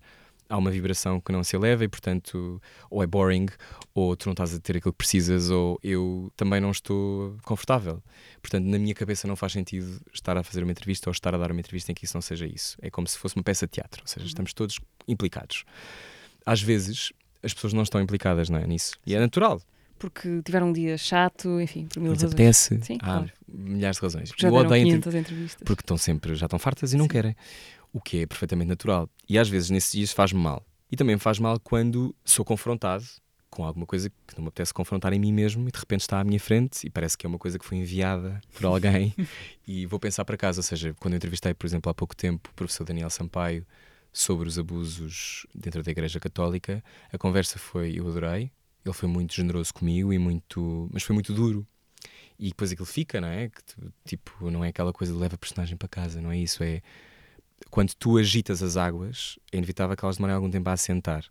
Há uma vibração que não se eleva e, portanto, ou é boring, ou tu não estás a ter aquilo que precisas, ou eu também não estou confortável. Portanto, na minha cabeça não faz sentido estar a fazer uma entrevista ou estar a dar uma entrevista em que isso não seja isso. É como se fosse uma peça de teatro, ou seja, estamos todos implicados. Às vezes, as pessoas não estão implicadas não é, nisso. E é natural. porque tiveram um dia chato, enfim, por mil Lhes razões. apetece. Sim, Há claro. milhares de razões. Já Eu deram odeio 500 entrevistas. porque estão sempre, já estão fartas e não Sim. querem. O que é perfeitamente natural. E às vezes nesses dias faz-me mal. E também me faz mal quando sou confrontado com alguma coisa que não me apetece confrontar em mim mesmo e de repente está à minha frente e parece que é uma coisa que foi enviada por alguém e vou pensar para casa. Ou seja, quando eu entrevistei, por exemplo, há pouco tempo o professor Daniel Sampaio sobre os abusos dentro da Igreja Católica, a conversa foi, eu adorei, ele foi muito generoso comigo e muito, mas foi muito duro. E depois aquilo fica, não é? Que tu, tipo, não é aquela coisa de leva a personagem para casa, não é isso? É quando tu agitas as águas, é inevitável que elas demorem algum tempo a assentar.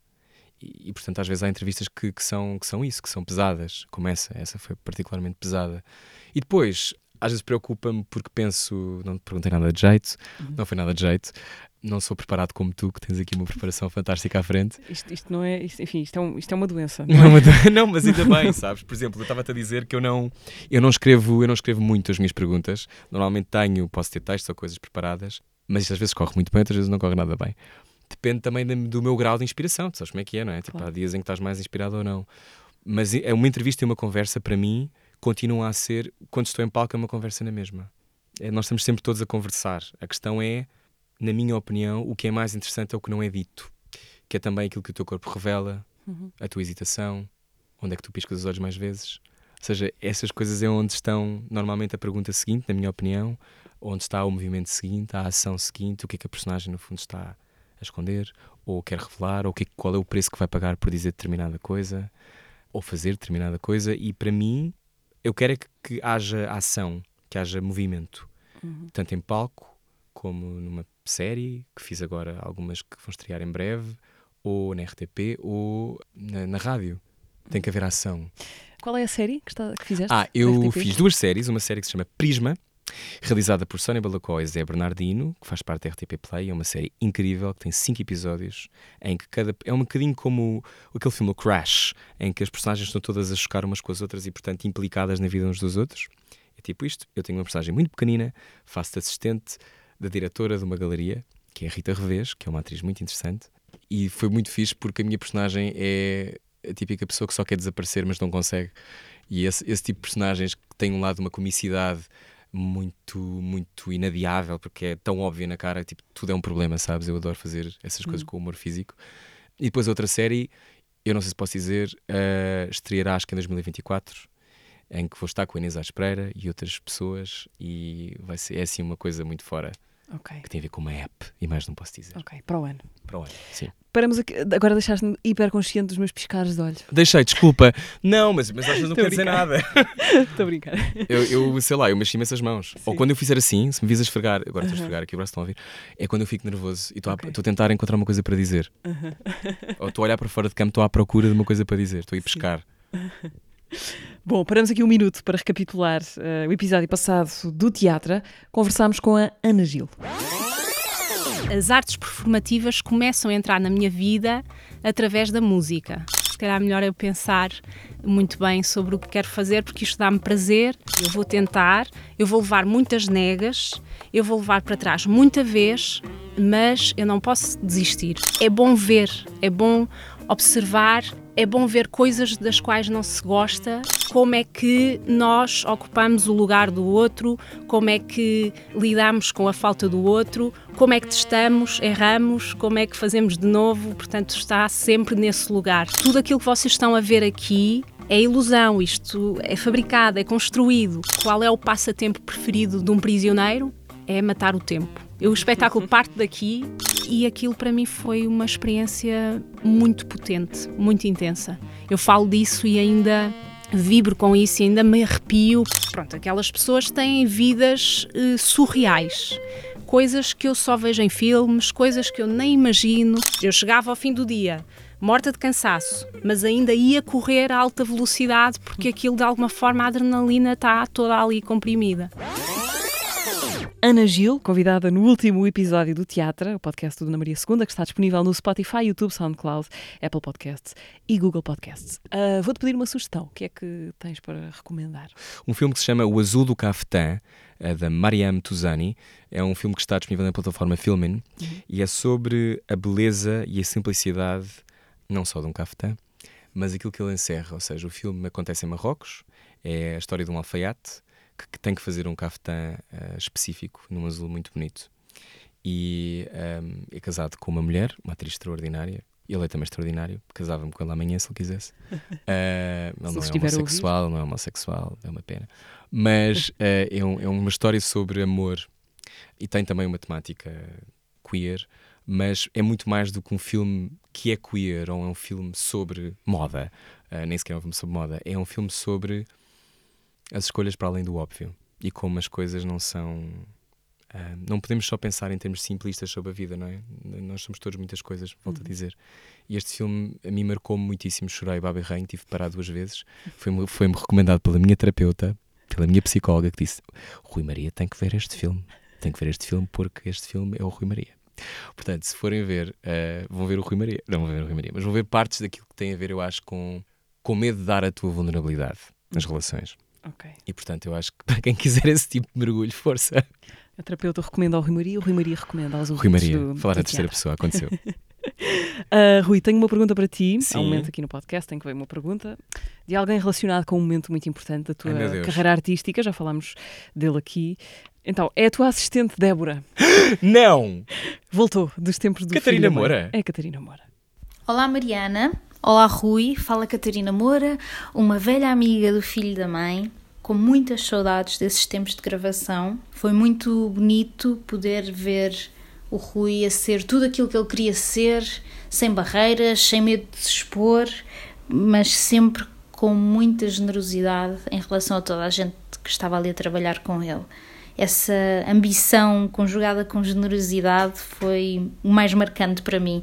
E, e, portanto, às vezes há entrevistas que, que são, que são isso, que são pesadas, como essa. Essa foi particularmente pesada. E depois, às vezes preocupa-me porque penso, não te perguntei nada de jeito, não foi nada de jeito, não sou preparado como tu, que tens aqui uma preparação fantástica à frente. Isto, isto não é, isto- enfim, isto é, um- isto é uma doença. Não, mas, não, mas ainda bem, sabes? Por exemplo, eu estava-te a dizer que eu não, eu não escrevo, eu não escrevo muito as minhas perguntas. Normalmente tenho, posso ter textos ou coisas preparadas, mas isto às vezes corre muito bem, outras vezes não corre nada bem. Depende também do meu grau de inspiração, tu sabes como é que é, não é? Tipo, Claro. há dias em que estás mais inspirado ou não. Mas é uma entrevista e uma conversa, para mim, continua a ser, quando estou em palco, é uma conversa na mesma. É, nós estamos sempre todos a conversar. A questão é, na minha opinião, o que é mais interessante é o que não é dito, que é também aquilo que o teu corpo revela, Uhum. a tua hesitação, onde é que tu piscas os olhos mais vezes. Ou seja, essas coisas é onde estão normalmente a pergunta seguinte, na minha opinião, onde está o movimento seguinte, a ação seguinte, o que é que a personagem no fundo está a esconder, ou quer revelar, ou é que- qual é o preço que vai pagar por dizer determinada coisa, ou fazer determinada coisa. E para mim, eu quero é que, que haja ação, que haja movimento, Uhum. tanto em palco como numa série, que fiz agora algumas que vão estrear em breve, ou na RTP, ou na, na rádio. Tem que haver ação. Qual é a série que, está, que fizeste? Ah, eu fiz duas séries, uma série que se chama Prisma, realizada por Sónia Balacó e Zé Bernardino, que faz parte da RTP Play, é uma série incrível, que tem cinco episódios, em que cada... é um bocadinho como aquele filme o Crash, em que as personagens estão todas a chocar umas com as outras e, portanto, implicadas na vida uns dos outros. É tipo isto, eu tenho uma personagem muito pequenina, faço de assistente da diretora de uma galeria, que é a Rita Revés, que é uma atriz muito interessante, e foi muito fixe porque a minha personagem é a típica pessoa que só quer desaparecer, mas não consegue. E esse, esse tipo de personagens que tem um lado de uma comicidade muito, muito inadiável, porque é tão óbvia na cara, tipo, tudo é um problema, sabes? Eu adoro fazer essas coisas com humor físico. E depois outra série, eu não sei se posso dizer, eh, estreará acho que em 2024, em que vou estar com a Inês Aspreira e outras pessoas, e vai ser é assim uma coisa muito fora, Ok, que tem a ver com uma app, e mais não posso dizer. ok, para o ano. Para o ano, sim. Paramos aqui, agora deixaste-me hiper consciente dos meus piscares de olho. Deixei, desculpa. Não, mas, mas às vezes não Estou a quer dizer nada. Estou a brincar. Eu, eu, sei lá, eu mexi imensas mãos. Ou Sim. quando eu fizer assim, se me vis a esfregar, agora estou a esfregar aqui, o braço estão a ouvir, é quando eu fico nervoso e estou a- Ok. estou a tentar encontrar uma coisa para dizer. Ou estou a olhar para fora de campo, estou à procura de uma coisa para dizer, estou a ir pescar. Bom, paramos aqui um minuto para recapitular eh, o episódio passado do teatro. Conversámos com a Ana Gil. As artes performativas começam a entrar na minha vida através da música. Se calhar melhor eu pensar muito bem sobre o que quero fazer, porque isto dá-me prazer, eu vou tentar, eu vou levar muitas negas, eu vou levar para trás muita vez, mas eu não posso desistir. É bom ver, é bom observar, é bom ver coisas das quais não se gosta, como é que nós ocupamos o lugar do outro, como é que lidamos com a falta do outro, como é que testamos, erramos, como é que fazemos de novo, portanto está sempre nesse lugar. Tudo aquilo que vocês estão a ver aqui é ilusão, isto é fabricado, é construído. Qual é o passatempo preferido de um prisioneiro? É matar o tempo. O espetáculo parte daqui e aquilo para mim foi uma experiência muito potente, muito intensa. Eu falo disso e ainda vibro com isso e ainda me arrepio. Pronto, aquelas pessoas têm vidas eh, surreais. Coisas que eu só vejo em filmes, coisas que eu nem imagino. Eu chegava ao fim do dia, morta de cansaço, mas ainda ia correr a alta velocidade porque aquilo de alguma forma a adrenalina está toda ali comprimida. Ana Gil, convidada no último episódio do Teatro, o podcast do Dona Maria II, que está disponível no Spotify, YouTube, SoundCloud, Apple Podcasts e Google Podcasts. Ah, Vou-te pedir uma sugestão. O que é que tens para recomendar? Um filme que se chama O Azul do Cafetã, eh, da Mariam Tuzani. É um filme que está disponível na plataforma Filmin e é sobre a beleza e a simplicidade, não só de um cafetã, mas aquilo que ele encerra, ou seja, o filme acontece em Marrocos, é a história de um alfaiate que, que tem que fazer um cafetã uh, específico, num azul muito bonito. E um, é casado com uma mulher, uma atriz extraordinária. Ele é também extraordinário, casava-me com ele amanhã se ele quisesse. Uh, ele não é homossexual, não é homossexual, é uma pena. Mas uh, é, um, é uma história sobre amor e tem também uma temática queer, mas é muito mais do que um filme que é queer ou é um filme sobre moda. Uh, nem sequer é um filme sobre moda. É um filme sobre as escolhas para além do óbvio e como as coisas não são. Uh, não podemos só pensar em termos simplistas sobre a vida, não é? Nós somos todos muitas coisas, volto uhum. a dizer. E este filme a mim marcou-me muitíssimo. Chorei, babei rain, tive de parar duas vezes. Foi-me foi recomendado pela minha terapeuta, pela minha psicóloga, que disse: Rui Maria tem que ver este filme. Tem que ver este filme porque este filme é o Rui Maria. Portanto, se forem ver, uh, vão ver o Rui Maria. Não vão ver o Rui Maria, mas vão ver partes daquilo que tem a ver, eu acho, com, com medo de dar a tua vulnerabilidade nas relações. Okay. E portanto, eu acho que para quem quiser esse tipo de mergulho, força. A terapeuta recomenda ao Rui Maria, o Rui Maria recomenda aos Rui Maria, do, falar da terceira pessoa, aconteceu. uh, Rui, tenho uma pergunta para ti. Sim. Há um momento aqui no podcast tem que ver uma pergunta de alguém relacionado com um momento muito importante da tua Ai, carreira artística. Já falámos dele aqui. Então, é a tua assistente Débora. Não! Voltou dos tempos do Catarina Moura. É Catarina Moura. Olá, Mariana. Olá, Rui. Fala Catarina Moura, uma velha amiga do filho da mãe, com muitas saudades desses tempos de gravação. Foi muito bonito poder ver o Rui a ser tudo aquilo que ele queria ser, sem barreiras, sem medo de se expor, mas sempre com muita generosidade em relação a toda a gente que estava ali a trabalhar com ele. Essa ambição conjugada com generosidade foi o mais marcante para mim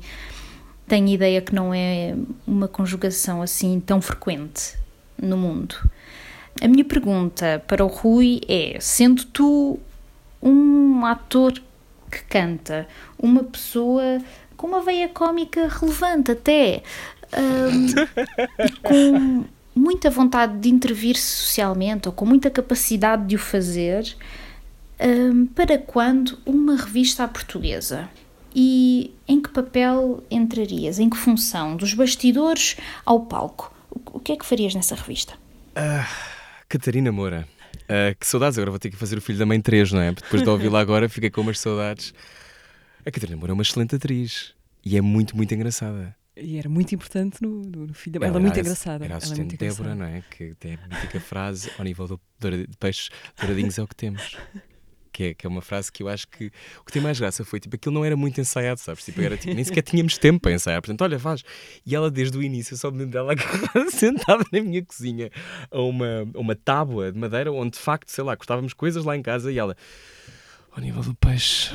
tenho ideia que não é uma conjugação assim tão frequente no mundo. A minha pergunta para o Rui é: sendo tu um ator que canta, uma pessoa com uma veia cómica relevante até, um, com muita vontade de intervir socialmente ou com muita capacidade de o fazer, um, para quando uma revista à portuguesa? E em que papel entrarias? Em que função? Dos bastidores ao palco? O que é que farias nessa revista? Uh, Catarina Moura. Uh, que saudades, agora vou ter que fazer o Filho da Mãe 3, não é? Depois de ouvi-la agora, fiquei com umas saudades. A Catarina Moura é uma excelente atriz e é muito, muito engraçada. E era muito importante no, no Filho da Mãe. Ela, ela é muito engraçada. Era a é assistente é Débora, não é? Que tem a mítica frase: ao nível do, de peixes douradinhos é o que temos que é, que é uma frase que eu acho que o que tem mais graça foi tipo aquilo não era muito ensaiado, sabes? Tipo, era, tipo, nem sequer tínhamos tempo para ensaiar. Portanto, olha, faz. E ela, desde o início, eu só me lembro dela sentada na minha cozinha a uma, a uma tábua de madeira onde de facto, sei lá, cortávamos coisas lá em casa e ela, ao nível do peixe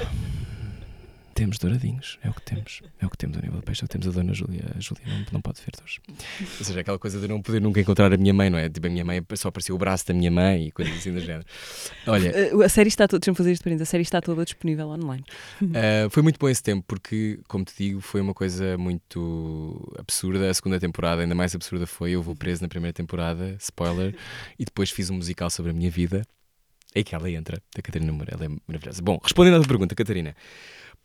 temos douradinhos, é o que temos. É o que temos a nível de peixe, é o que temos a Dona Júlia. A Júlia não, não pode ver hoje. Ou seja, aquela coisa de não poder nunca encontrar a minha mãe, não é? Tipo, a minha mãe só apareceu o braço da minha mãe e coisas assim do género. Olha. A série está toda, deixa-me fazer isto para a série está toda disponível online. Uh, foi muito bom esse tempo, porque, como te digo, foi uma coisa muito absurda. A segunda temporada, ainda mais absurda, foi. Eu vou preso na primeira temporada, spoiler, e depois fiz um musical sobre a minha vida. É que ela entra, da Catarina Moura, ela é maravilhosa. Bom, respondendo à tua pergunta, Catarina.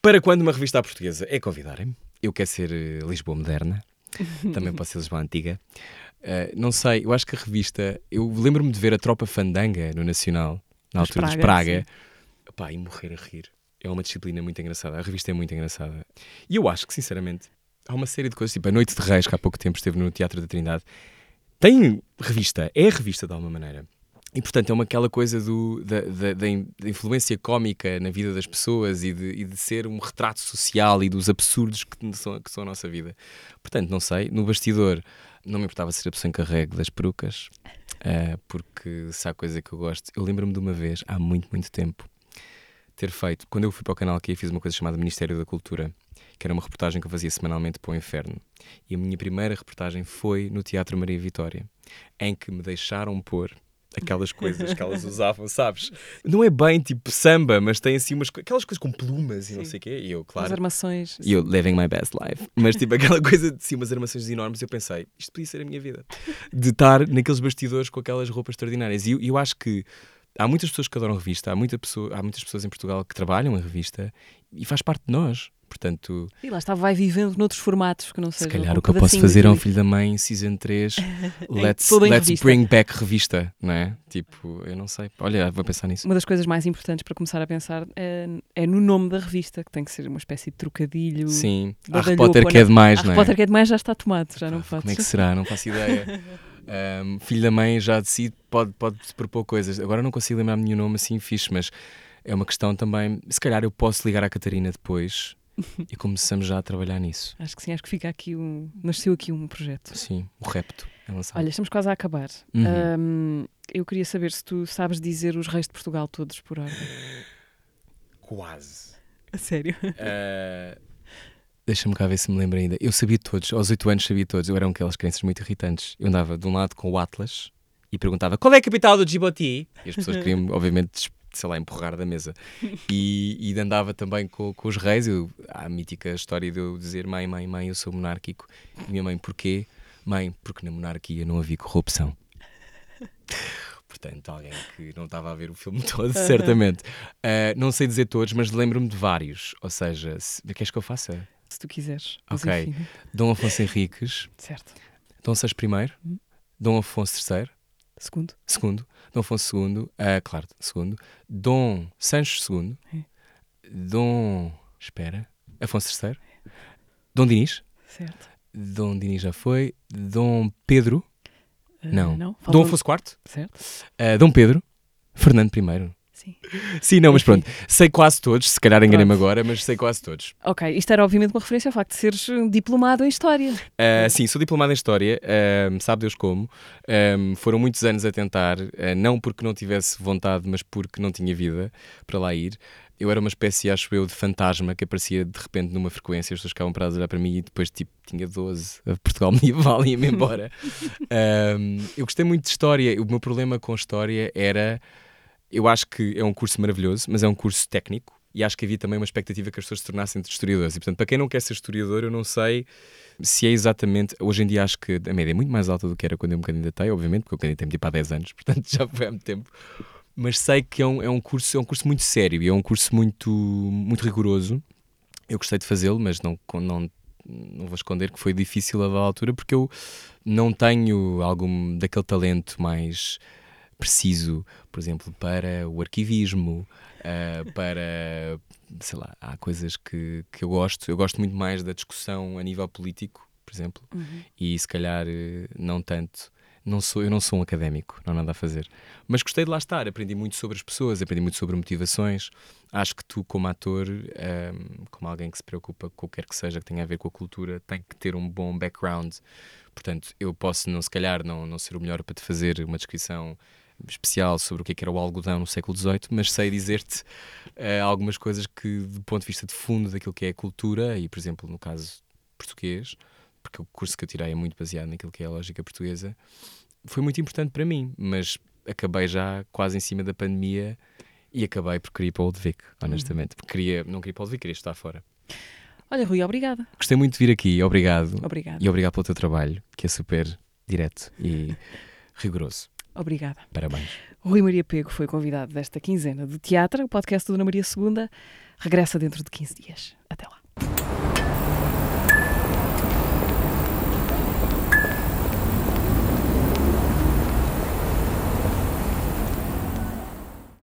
Para quando uma revista à portuguesa é convidarem-me, eu quero ser uh, Lisboa Moderna, também posso ser Lisboa Antiga. Uh, não sei, eu acho que a revista. Eu lembro-me de ver a Tropa Fandanga no Nacional, na altura de Praga, Epá, e morrer a rir. É uma disciplina muito engraçada. A revista é muito engraçada. E eu acho que, sinceramente, há uma série de coisas, tipo a Noite de Reis, que há pouco tempo esteve no Teatro da Trindade. Tem revista, é revista de alguma maneira. E portanto é uma aquela coisa do, da, da, da, influência cómica na vida das pessoas e de, e de, ser um retrato social e dos absurdos que são, que são a nossa vida. Portanto, não sei, no bastidor não me importava ser a pessoa encarregue das perucas, uh, porque se há coisa que eu gosto. Eu lembro-me de uma vez, há muito, muito tempo, ter feito, quando eu fui para o canal aqui, fiz uma coisa chamada Ministério da Cultura, que era uma reportagem que eu fazia semanalmente para o Inferno. E a minha primeira reportagem foi no Teatro Maria Vitória, em que me deixaram pôr aquelas coisas que elas usavam, sabes? Não é bem tipo samba, mas tem assim umas aquelas coisas com plumas e não sei o quê. E eu, claro. As armações. E eu, living my best life. Mas tipo aquela coisa de sim, umas armações enormes. Eu pensei, isto podia ser a minha vida. De estar naqueles bastidores com aquelas roupas extraordinárias. E eu, eu acho que há muitas pessoas que adoram revista, há, muita pessoa, há muitas pessoas em Portugal que trabalham em revista e faz parte de nós. Portanto, E lá está, vai vivendo noutros formatos que não se sejam calhar um o que eu posso fazer é um filho da mãe, Season 3, let's, let's revista. bring back revista, não é? Tipo, eu não sei. Olha, vou pensar nisso. Uma das coisas mais importantes para começar a pensar é, é no nome da revista, que tem que ser uma espécie de trocadilho. Sim, Harry badalhoco, Potter que é não- demais, Harry não é? Potter que é demais já está tomado, já não Pá, pode. Como é que será? Não faço ideia. Um, filho da mãe já decide, pode, pode se propor coisas. Agora não consigo lembrar nenhum nome assim fixe, mas é uma questão também. Se calhar eu posso ligar à Catarina depois e começamos já a trabalhar nisso. Acho que sim, acho que fica aqui um. Nasceu aqui um projeto. Sim, o repto é lançado. Olha, estamos quase a acabar. Uhum. Ahm, eu queria saber se tu sabes dizer os reis de Portugal todos por ordem. Quase. A sério? Uh, Deixa-me cá ver se me lembro ainda. Eu sabia todos, aos 8 anos sabia todos. Eu era um daquelas crianças muito irritantes. Eu andava de um lado com o Atlas e perguntava qual é a capital do Djibouti? E as pessoas queriam, obviamente, sei lá, empurrar da mesa. E, e andava também com, com os reis. Eu, há a mítica história de eu dizer: mãe, mãe, mãe, eu sou monárquico. E minha mãe, porquê? Mãe, porque na monarquia não havia corrupção. Portanto, alguém que não estava a ver o filme todo, certamente. Uh, não sei dizer todos, mas lembro-me de vários. Ou seja, se, queres que eu faça? Se tu quiseres. Ok. Dom Afonso Henriques, certo. Dom Seixas I, Hum. Dom Afonso III, Segundo. segundo, Dom Afonso II, ah, claro, segundo, Dom Sancho II, É. Dom, espera, Afonso III, Dom Dinis, Certo. Dom Dinis já foi, Dom Pedro, Ah, não, não? Dom Afonso IV, Certo? ah, Dom Pedro, Fernando I. Sim. Sim, não, mas Enfim. pronto, sei quase todos, se calhar enganei-me agora, mas sei quase todos. Ok, isto era obviamente uma referência ao facto de seres um diplomado em História. Uh, sim, sou diplomado em História, um, sabe Deus como. Um, foram muitos anos a tentar, uh, não porque não tivesse vontade, mas porque não tinha vida para lá ir. Eu era uma espécie, acho eu, de fantasma que aparecia de repente numa frequência, as pessoas ficavam paradas a olhar para mim e depois, tipo, tinha 12, a Portugal medieval e ia-me embora. Um, eu gostei muito de História. O meu problema com História era. Eu acho que é um curso maravilhoso, mas é um curso técnico. E acho que havia também uma expectativa que as pessoas se tornassem historiadores. E, portanto, para quem não quer ser historiador, eu não sei se é exatamente. Hoje em dia acho que a média é muito mais alta do que era quando eu me candidatei, obviamente, porque eu candidatei-me tipo há 10 anos, portanto já foi há muito tempo. Mas sei que é um, é um, curso, é um curso muito sério e é um curso muito, muito rigoroso. Eu gostei de fazê-lo, mas não, não, não vou esconder que foi difícil a altura porque eu não tenho algum daquele talento mais preciso, por exemplo, para o arquivismo, uh, para sei lá, há coisas que, que eu gosto. Eu gosto muito mais da discussão a nível político, por exemplo, Uhum. e se calhar eh, não tanto. Não sou, eu não sou um académico, não há nada a fazer. Mas gostei de lá estar, aprendi muito sobre as pessoas, aprendi muito sobre motivações. Acho que tu, como ator, um, como alguém que se preocupa com o que quer que seja que tenha a ver com a cultura, tem que ter um bom background. Portanto, eu posso, não, se calhar, não, não ser o melhor para te fazer uma descrição especial sobre o que, é que era o algodão no século XVIII, mas sei dizer-te uh, algumas coisas que, do ponto de vista de fundo daquilo que é a cultura, e, por exemplo, no caso português, porque o curso que eu tirei é muito baseado naquilo que é a lógica portuguesa, foi muito importante para mim, mas acabei já quase em cima da pandemia e acabei por querer ir para o Old Vic, honestamente. Porque queria, não queria ir para o Old Vic, queria estar fora. Olha, Rui, obrigada. Gostei muito de vir aqui, obrigado. Obrigada. E obrigado pelo teu trabalho, que é super direto e rigoroso. Obrigada. Parabéns. Rui Maria Pego foi convidado desta quinzena de teatro. O podcast do Dona Maria II regressa dentro de 15 dias. Até lá.